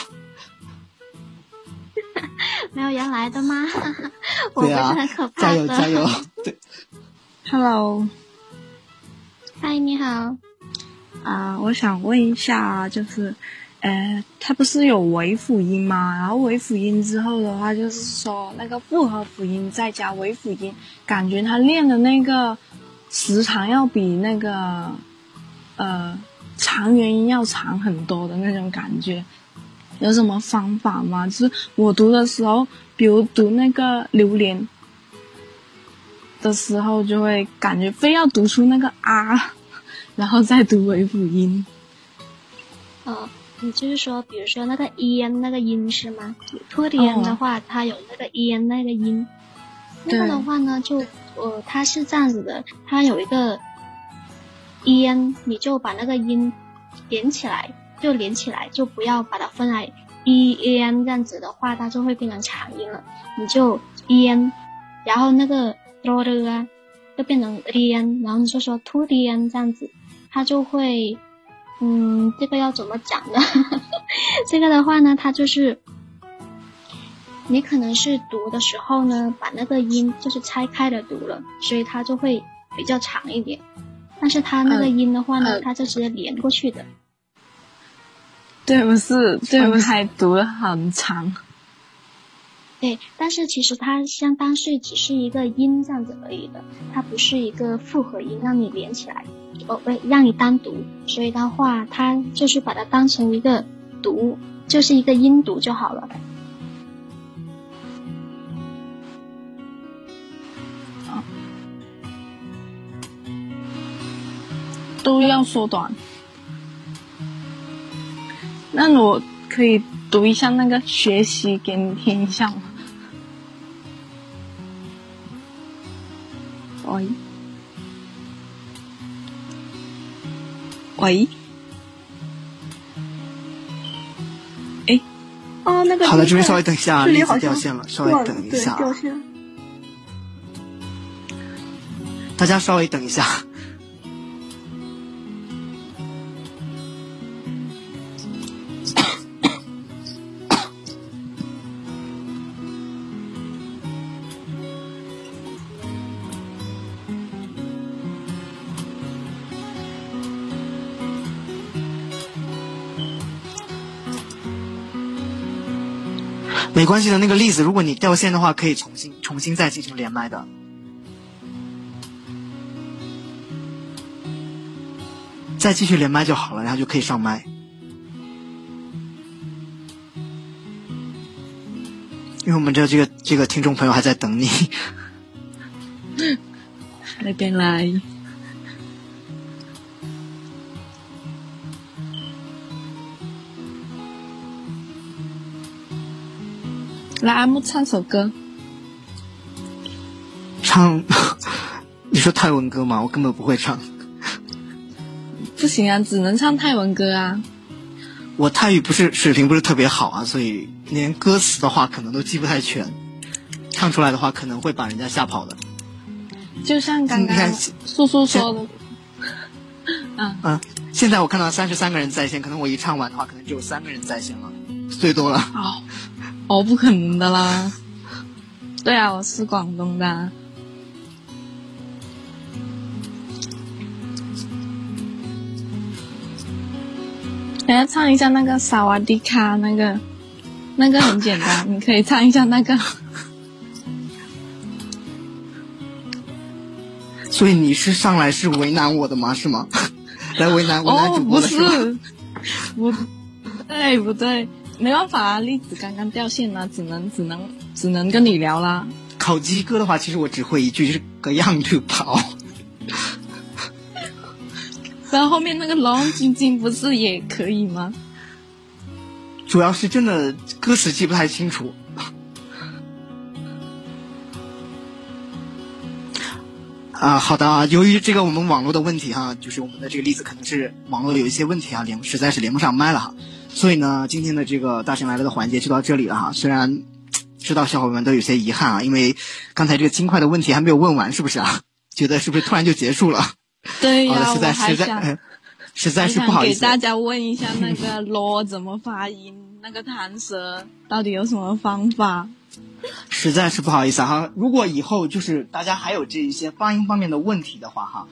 没有原来的吗？我不是很可，怕加。油加油！对，Hello，嗨，你好。啊、我想问一下，就是，呃，它不是有尾辅音吗？然后尾辅音之后的话，就是说那个复合辅音再加尾辅音，感觉他练的那个时长要比那个，呃，长元音要长很多的那种感觉。有什么方法吗？就是我读的时候，比如读那个榴莲的时候，就会感觉非要读出那个啊。然后再读尾辅音。呃，你就是说，比如说那个烟那个音是吗？拖延的话，它有那个烟那个音，那个的话呢，就呃，它是这样子的，它有一个烟，你就把那个音连起来，就连起来，就不要把它分来 en 这样子的话，它就会变成长音了。你就 en，，然后那个多的啊，就变成 en，，然后你就说突烟这样子，它就会。嗯，这个要怎么讲呢？这个的话呢，它就是你可能是读的时候呢，把那个音就是拆开了读了，所以它就会比较长一点。但是它那个呃音的话呢，呃它就直接连过去的。对不是对，我还读了很长。对，但是其实它相当是只是一个音这样子而已的，它不是一个复合音让你连起来，哦不，让你单独。所以的话，它就是把它当成一个读，就是一个音读就好了。都要缩短。那我可以读一下那个学习给你听一下吗？喂，喂，哎，哦，那个好的，这边稍微等一下，栗子这里好像掉线了，稍微等一下，掉线。大家稍微等一下。没关系的，那个例子，如果你掉线的话，可以重新重新再进行连麦的。再继续连麦就好了，然后就可以上麦。因为我们这这个这个听众朋友还在等你。那边来。来，阿木唱首歌。唱，你说泰文歌吗？我根本不会唱。不行啊，只能唱泰文歌啊。我泰语不是水平不是特别好啊，所以连歌词的话可能都记不太全，唱出来的话可能会把人家吓跑的。就像刚刚你看素素说的，嗯，嗯，现在我看到三十三个人在线，可能我一唱完的话，可能只有三个人在线了，最多了。哦，哦，不可能的啦。对啊，我是广东的啊。等下唱一下那个萨瓦迪卡，那个那个很简单，你可以唱一下那个。所以你是上来是为难我的吗？是吗？来为难为难哦，主播不的是吗？是，不对不对，没办法啊，栗子刚刚掉线了，只能只能只能跟你聊啦。烤鸡哥的话，其实我只会一句，就是个样就跑。然后后面那个龙晶晶不是也可以吗？主要是真的歌词记不太清楚。啊，好的啊，由于这个我们网络的问题哈、就是我们的这个例子可能是网络有一些问题啊，连实在是连不上麦了哈，所以呢，今天的这个大神来了的环节就到这里了哈。虽然 知道小伙伴们都有些遗憾啊，因为刚才这个金块的问题还没有问完，是不是啊？觉得是不是突然就结束了？对呀、实在实在、呃 实在是不好意思。想给大家问一下那个 “lo” 怎么发音，那个弹舌到底有什么方法？实在是不好意思啊哈。如果以后就是大家还有这一些发音方面的问题的话哈，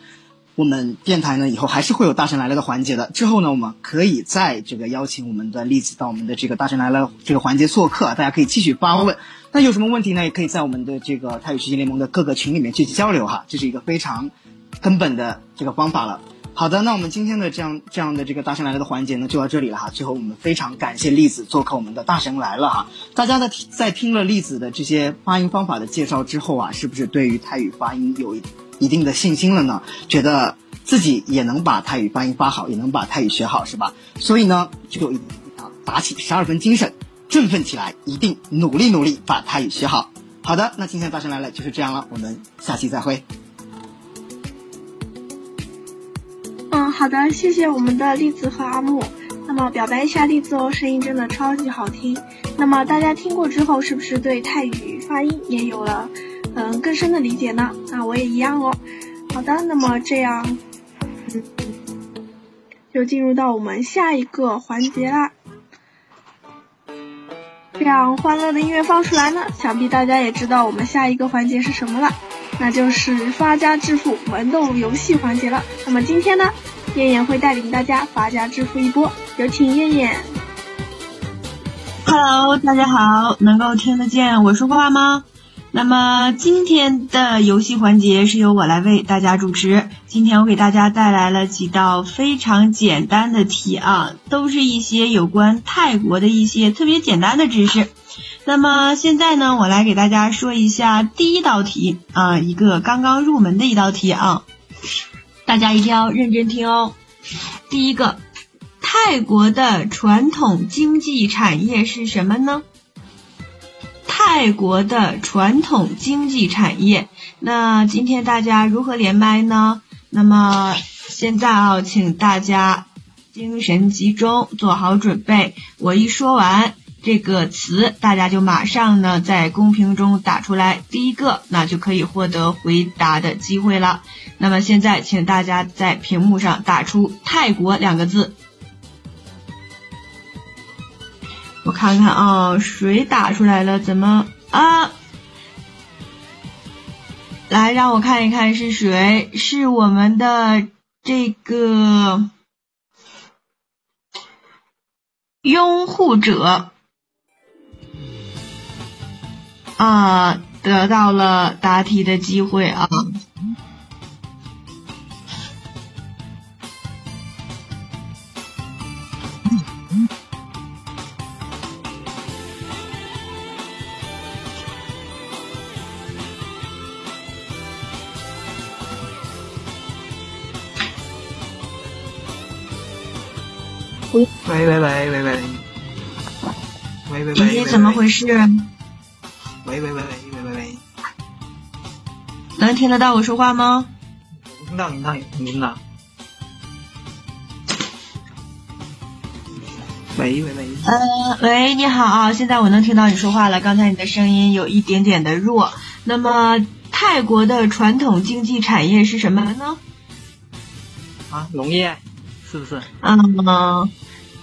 我们电台呢以后还是会有大神来了的环节的。之后呢，我们可以再这个邀请我们的栗子到我们的这个大神来了这个环节做客，大家可以继续发问。那有什么问题呢？也可以在我们的这个泰语学习联盟的各个群里面去交流哈，这是一个非常根本的这个方法了。好的，那我们今天的这样这样的这个大神来了的环节呢，就到这里了哈。最后我们非常感谢栗子做客我们的大神来了哈。大家在在听了栗子的这些发音方法的介绍之后啊，是不是对于泰语发音有一一定的信心了呢？觉得自己也能把泰语发音发好，也能把泰语学好，是吧？所以呢，就啊打起十二分精神，振奋起来，一定努力努力把泰语学好。好的，那今天大神来了就是这样了，我们下期再会。嗯，好的，谢谢我们的栗子和阿木。那么表白一下栗子哦，声音真的超级好听。那么大家听过之后，是不是对泰语发音也有了嗯更深的理解呢？那我也一样哦。好的，那么这样，就进入到我们下一个环节啦。这样欢乐的音乐放出来呢，想必大家也知道我们下一个环节是什么了，那就是发家致富玩动游戏环节了。那么今天呢，燕燕会带领大家发家致富一波，有请燕燕。Hello，大家好，能够听得见我说话吗？那么今天的游戏环节是由我来为大家主持。今天我给大家带来了几道非常简单的题啊，都是一些有关泰国的一些特别简单的知识。那么现在呢，我来给大家说一下第一道题啊，一个刚刚入门的一道题啊，大家一定要认真听哦。第一个，泰国的传统经济产业是什么呢？泰国的传统经济产业，那今天大家如何连麦呢？那么现在啊，请大家精神集中，做好准备。我一说完这个词，大家就马上呢在公屏中打出来第一个，那就可以获得回答的机会了。那么现在，请大家在屏幕上打出“泰国”两个字。我看看啊，谁打出来了？怎么啊？来，让我看一看是谁？是我们的这个拥护者啊，得到了答题的机会啊。喂喂喂喂喂，喂喂喂，你怎么回事？喂喂喂喂喂喂喂，能听得到我说话吗？听到听到听到，喂喂喂，呃，喂，你好啊，现在我能听到你说话了。刚才你的声音有一点点的弱。那么，泰国的传统经济产业是什么呢？啊，农业是不是？嗯，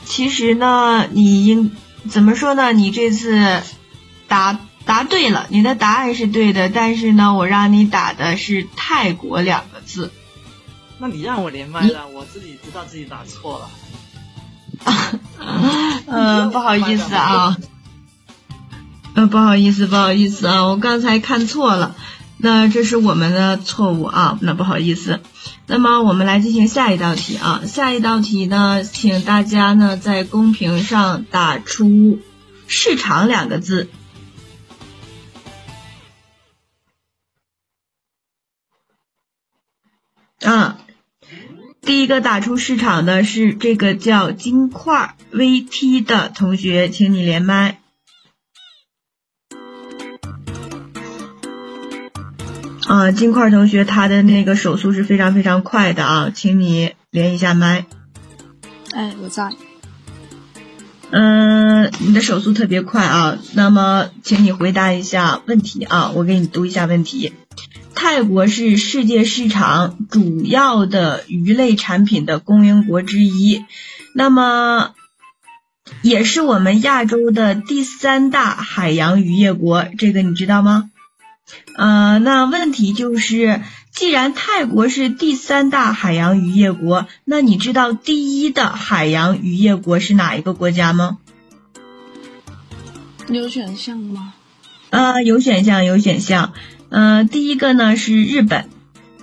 其实呢，你应怎么说呢？你这次答答对了，你的答案是对的，但是呢，我让你打的是泰国两个字。那你让我连麦了，我自己知道自己打错了。嗯，不好意思啊，呃，不好意思，不好意思啊，我刚才看错了，那这是我们的错误啊，那不好意思。那么我们来进行下一道题啊，下一道题呢，请大家呢在公屏上打出“市场”两个字。啊，第一个打出市场的是这个叫金块 VT 的同学，请你连麦。啊，金块同学他的那个手速是非常非常快的啊，请你连一下麦。哎，我在。嗯，你的手速特别快啊，那么请你回答一下问题啊，我给你读一下问题。泰国是世界市场主要的鱼类产品的供应国之一，那么也是我们亚洲的第三大海洋渔业国，这个你知道吗？呃，那问题就是，既然泰国是第三大海洋渔业国，那你知道第一的海洋渔业国是哪一个国家吗？有选项吗？呃，有选项，有选项。呃，第一个呢是日本，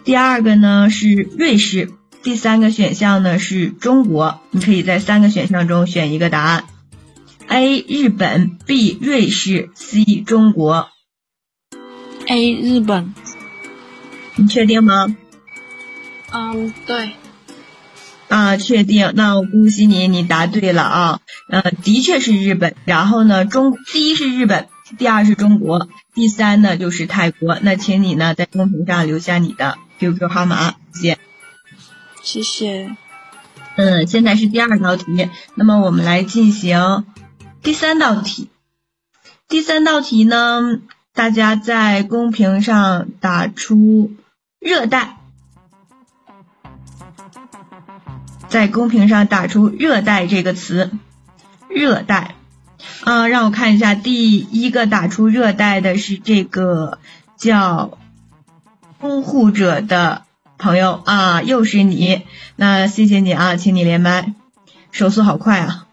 第二个呢是瑞士，第三个选项呢是中国。你可以在三个选项中选一个答案：A. 日本，B. 瑞士，C. 中国。A 日本。你确定吗？嗯，对。啊，确定。那我恭喜你，你答对了啊。呃，的确是日本。然后呢，中第一是日本，第二是中国，第三呢就是泰国。那请你呢在公屏上留下你的 QQ 号码，谢谢。谢谢。嗯，现在是第二道题，那么我们来进行第三道题。第三道题呢，大家在公屏上打出“热带”，在公屏上打出“热带”这个词，“热带”。啊、让我看一下，第一个打出“热带”的是这个叫拥护者的朋友啊，又是你，那谢谢你啊，请你连麦，手速好快啊。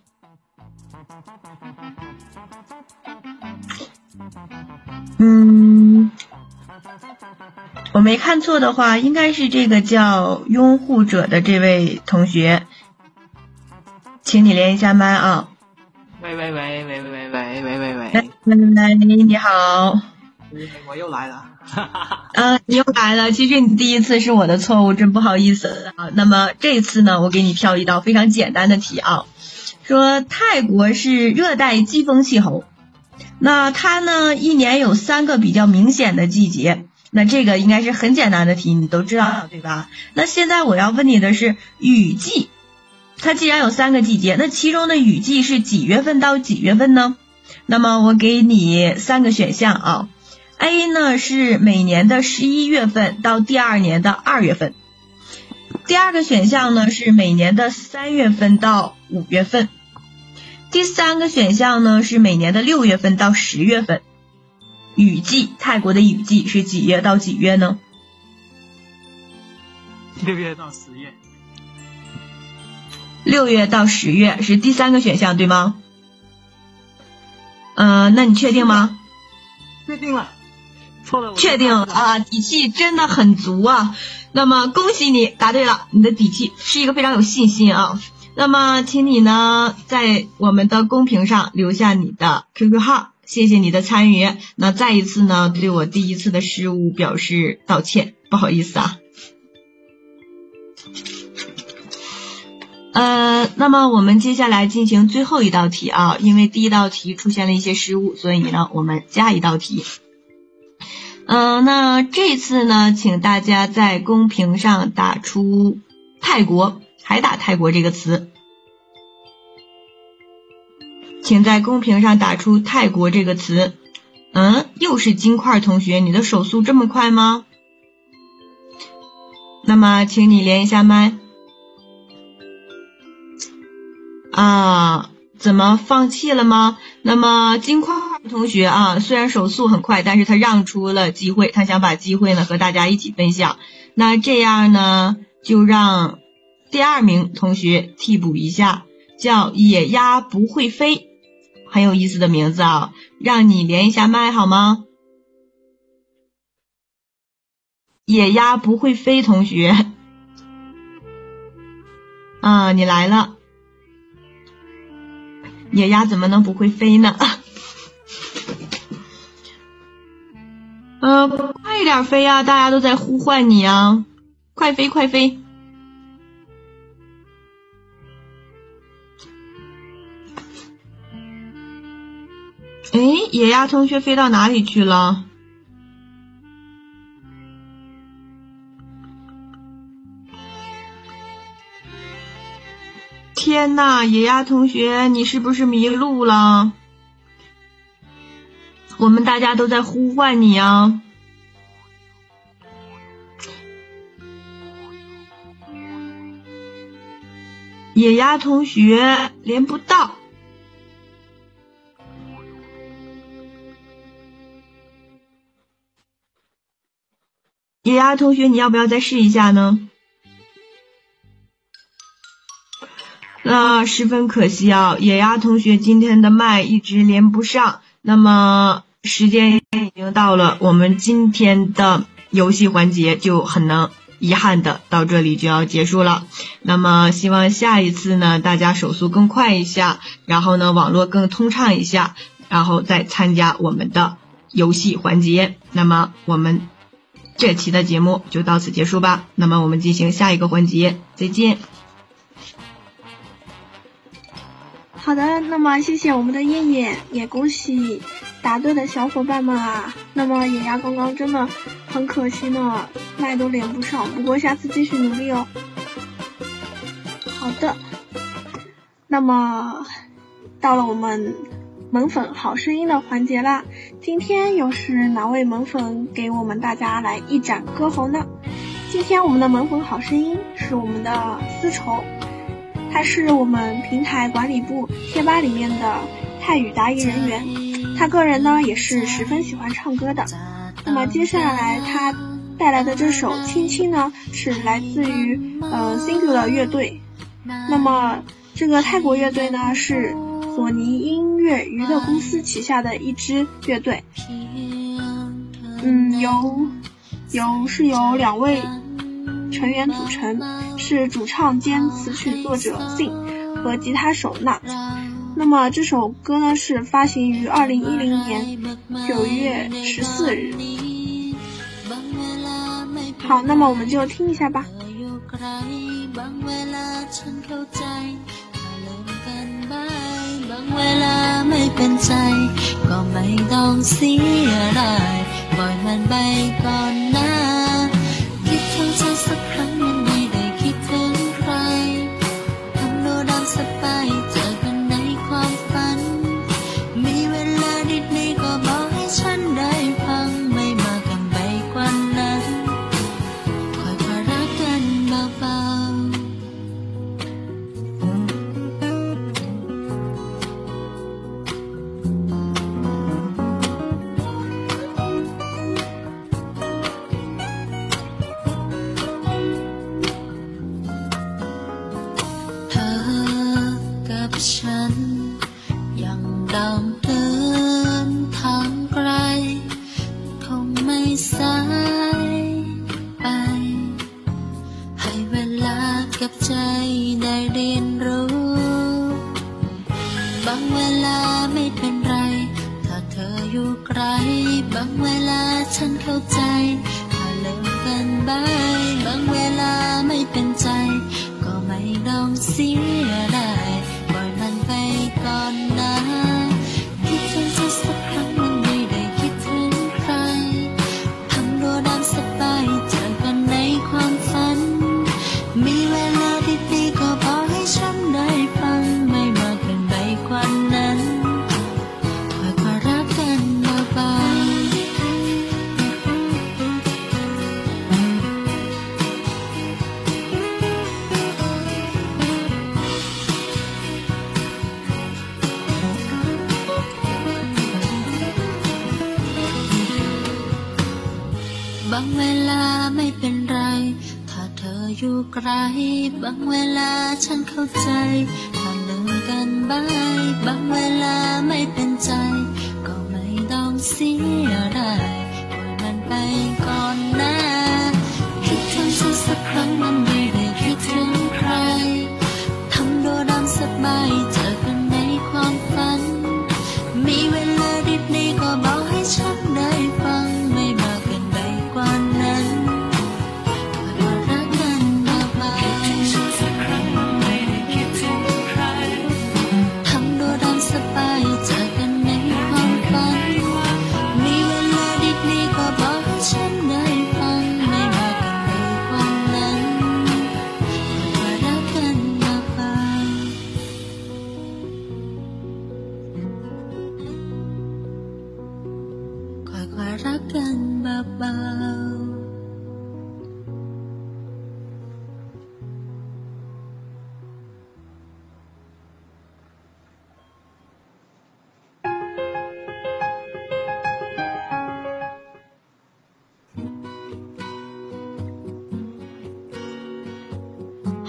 嗯，我没看错的话，应该是这个叫拥护者的这位同学，请你连一下麦啊。喂喂喂喂喂喂喂喂喂喂，喂，你好。我又来了。呃，你又来了。其实你第一次是我的错误，真不好意思啊。那么这次呢，我给你挑一道非常简单的题啊，说泰国是热带季风气候，那它呢一年有三个比较明显的季节，那这个应该是很简单的题，你都知道了对吧？那现在我要问你的是雨季，它既然有三个季节，那其中的雨季是几月份到几月份呢？那么我给你三个选项啊。A 呢是每年的十一月份到第二年的二月份，第二个选项呢是每年的三月份到五月份，第三个选项呢是每年的六月份到十月份。雨季，泰国的雨季是几月到几月呢？六月到十月。六月到十月是第三个选项对吗？呃，那你确定吗？确定了。错了，确定啊，底气真的很足啊。那么恭喜你答对了，你的底气是一个非常有信心啊。那么请你呢在我们的公屏上留下你的 QQ 号，谢谢你的参与。那再一次呢对我第一次的失误表示道歉，不好意思啊。呃，那么我们接下来进行最后一道题啊，因为第一道题出现了一些失误，所以呢我们加一道题。嗯、呃，那这次呢，请大家在公屏上打出“泰国”，还打“泰国”这个词。请在公屏上打出“泰国”这个词。嗯，又是金块同学，你的手速这么快吗？那么，请你连一下麦。啊，怎么放弃了吗？那么金块同学啊，虽然手速很快，但是他让出了机会，他想把机会呢和大家一起分享。那这样呢，就让第二名同学替补一下，叫野鸭不会飞，很有意思的名字啊，让你连一下麦好吗？野鸭不会飞同学，啊，你来了。野鸭怎么能不会飞呢？呃，快点飞呀！大家都在呼唤你啊！快飞，快飞！哎，野鸭同学飞到哪里去了？天呐，野鸭同学，你是不是迷路了？我们大家都在呼唤你啊！野鸭同学连不到，野鸭同学，你要不要再试一下呢？那十分可惜啊，野鸭同学今天的麦一直连不上。那么时间已经到了，我们今天的游戏环节就很能遗憾的到这里就要结束了。那么希望下一次呢，大家手速更快一下，然后呢网络更通畅一下，然后再参加我们的游戏环节。那么我们这期的节目就到此结束吧。那么我们进行下一个环节，再见。好的，那么谢谢我们的燕燕，也恭喜答对的小伙伴们啊。那么野鸭刚刚真的很可惜呢，麦都连不上，不过下次继续努力哦。好的，那么到了我们萌粉好声音的环节啦，今天又是哪位萌粉给我们大家来一展歌喉呢？今天我们的萌粉好声音是我们的丝绸。他是我们平台管理部贴吧里面的泰语答疑人员，他个人呢也是十分喜欢唱歌的。那么接下来他带来的这首《亲亲》呢，是来自于呃 Singular 乐队。那么这个泰国乐队呢是索尼音乐娱乐公司旗下的一支乐队。嗯，由由是由两位成员组成。是主唱兼词曲作者 Sing 和吉他手 Nut。那么这首歌呢是发行于二零一零年九月十四日。好，那么我们就听一下吧。างเวลาไม่เป็นใจ ก็ไม่ต้องเสียดายปล่อยมันไปก่อนนะ คิดถึงเธอสักครั้ง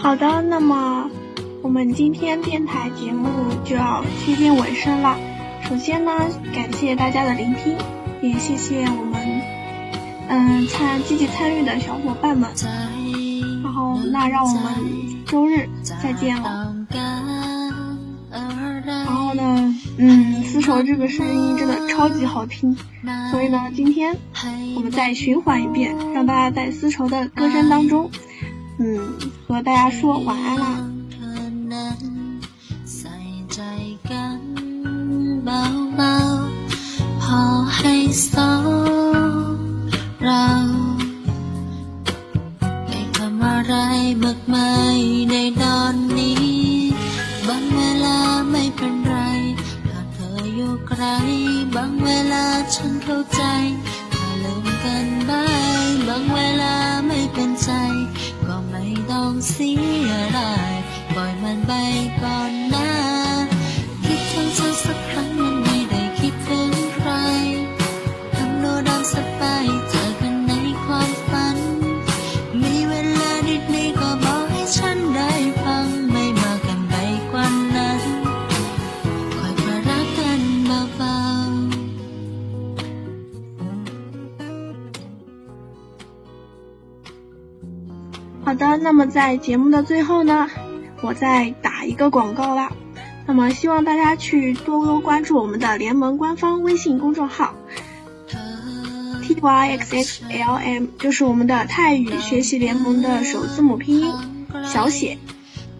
好的，那么我们今天电台节目就要接近尾声了。首先呢，感谢大家的聆听，也谢谢我们嗯参积极参与的小伙伴们。然后，那让我们周日再见了。然后呢，嗯，丝绸这个声音真的超级好听，所以呢，今天我们再循环一遍，让大家在丝绸的歌声当中，嗯，和大家说晚安啦。 ใส่ใจกันเบาๆพอให้สองเราไม่ทำอะไรมากมายในตอนนี้ บางเวลาไม่เป็นไร ถ้าเธออยู่ไกล บางเวลาฉันเข้าใจ ถ้าลืมกันบ้างบางเวลาไม่เป็นใจ ก็ไม่ không xía lại vòi màn bay con 好的，那么在节目的最后呢，我再打一个广告啦。那么希望大家去多多关注我们的联盟官方微信公众号 T Y X X L M，就是我们的泰语学习联盟的首字母拼音小写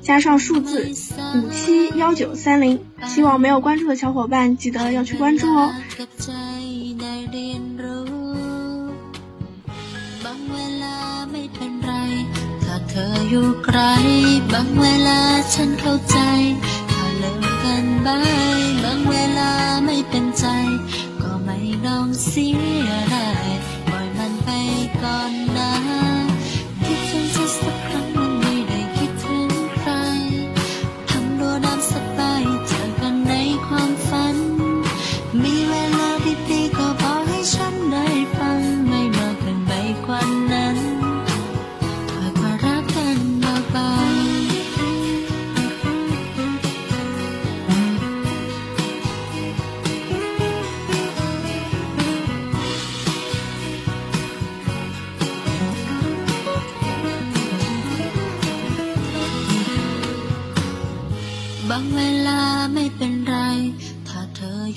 加上数字五七幺九三零。希望没有关注的小伙伴记得要去关注哦。 ออยู่ไกล บางเวลาฉันเข้าใจ ถ้าเลิกกันบายบางเวลาไม่เป็นใจ ก็ไม่ต้องเสียดายปล่อยมันไปก่อนนะ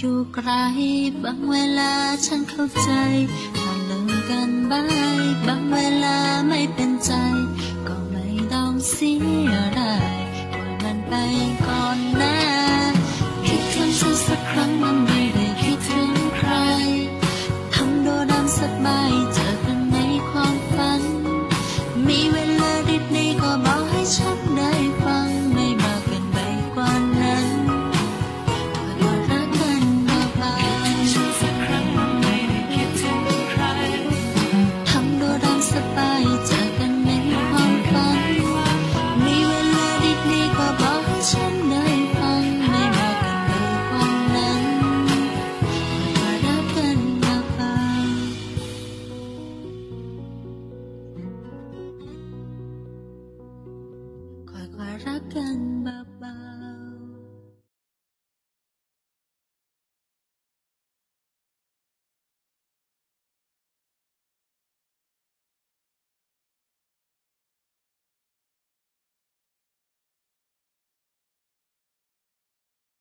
อยู่ไกลบางเวลาฉันเข้าใจถ้าเลืมกันบายบางเวลาไม่เป็นใจ ก็ไม่ต้องเสียดายปล่อยมันไปก่อนนะคิดถึงฉันสักครั้งมันไม่ได้คิดถึงใครทำตัวดำสบายเจอกันในความฝัน มีเวลาดีๆก็บอกให้ฉันได้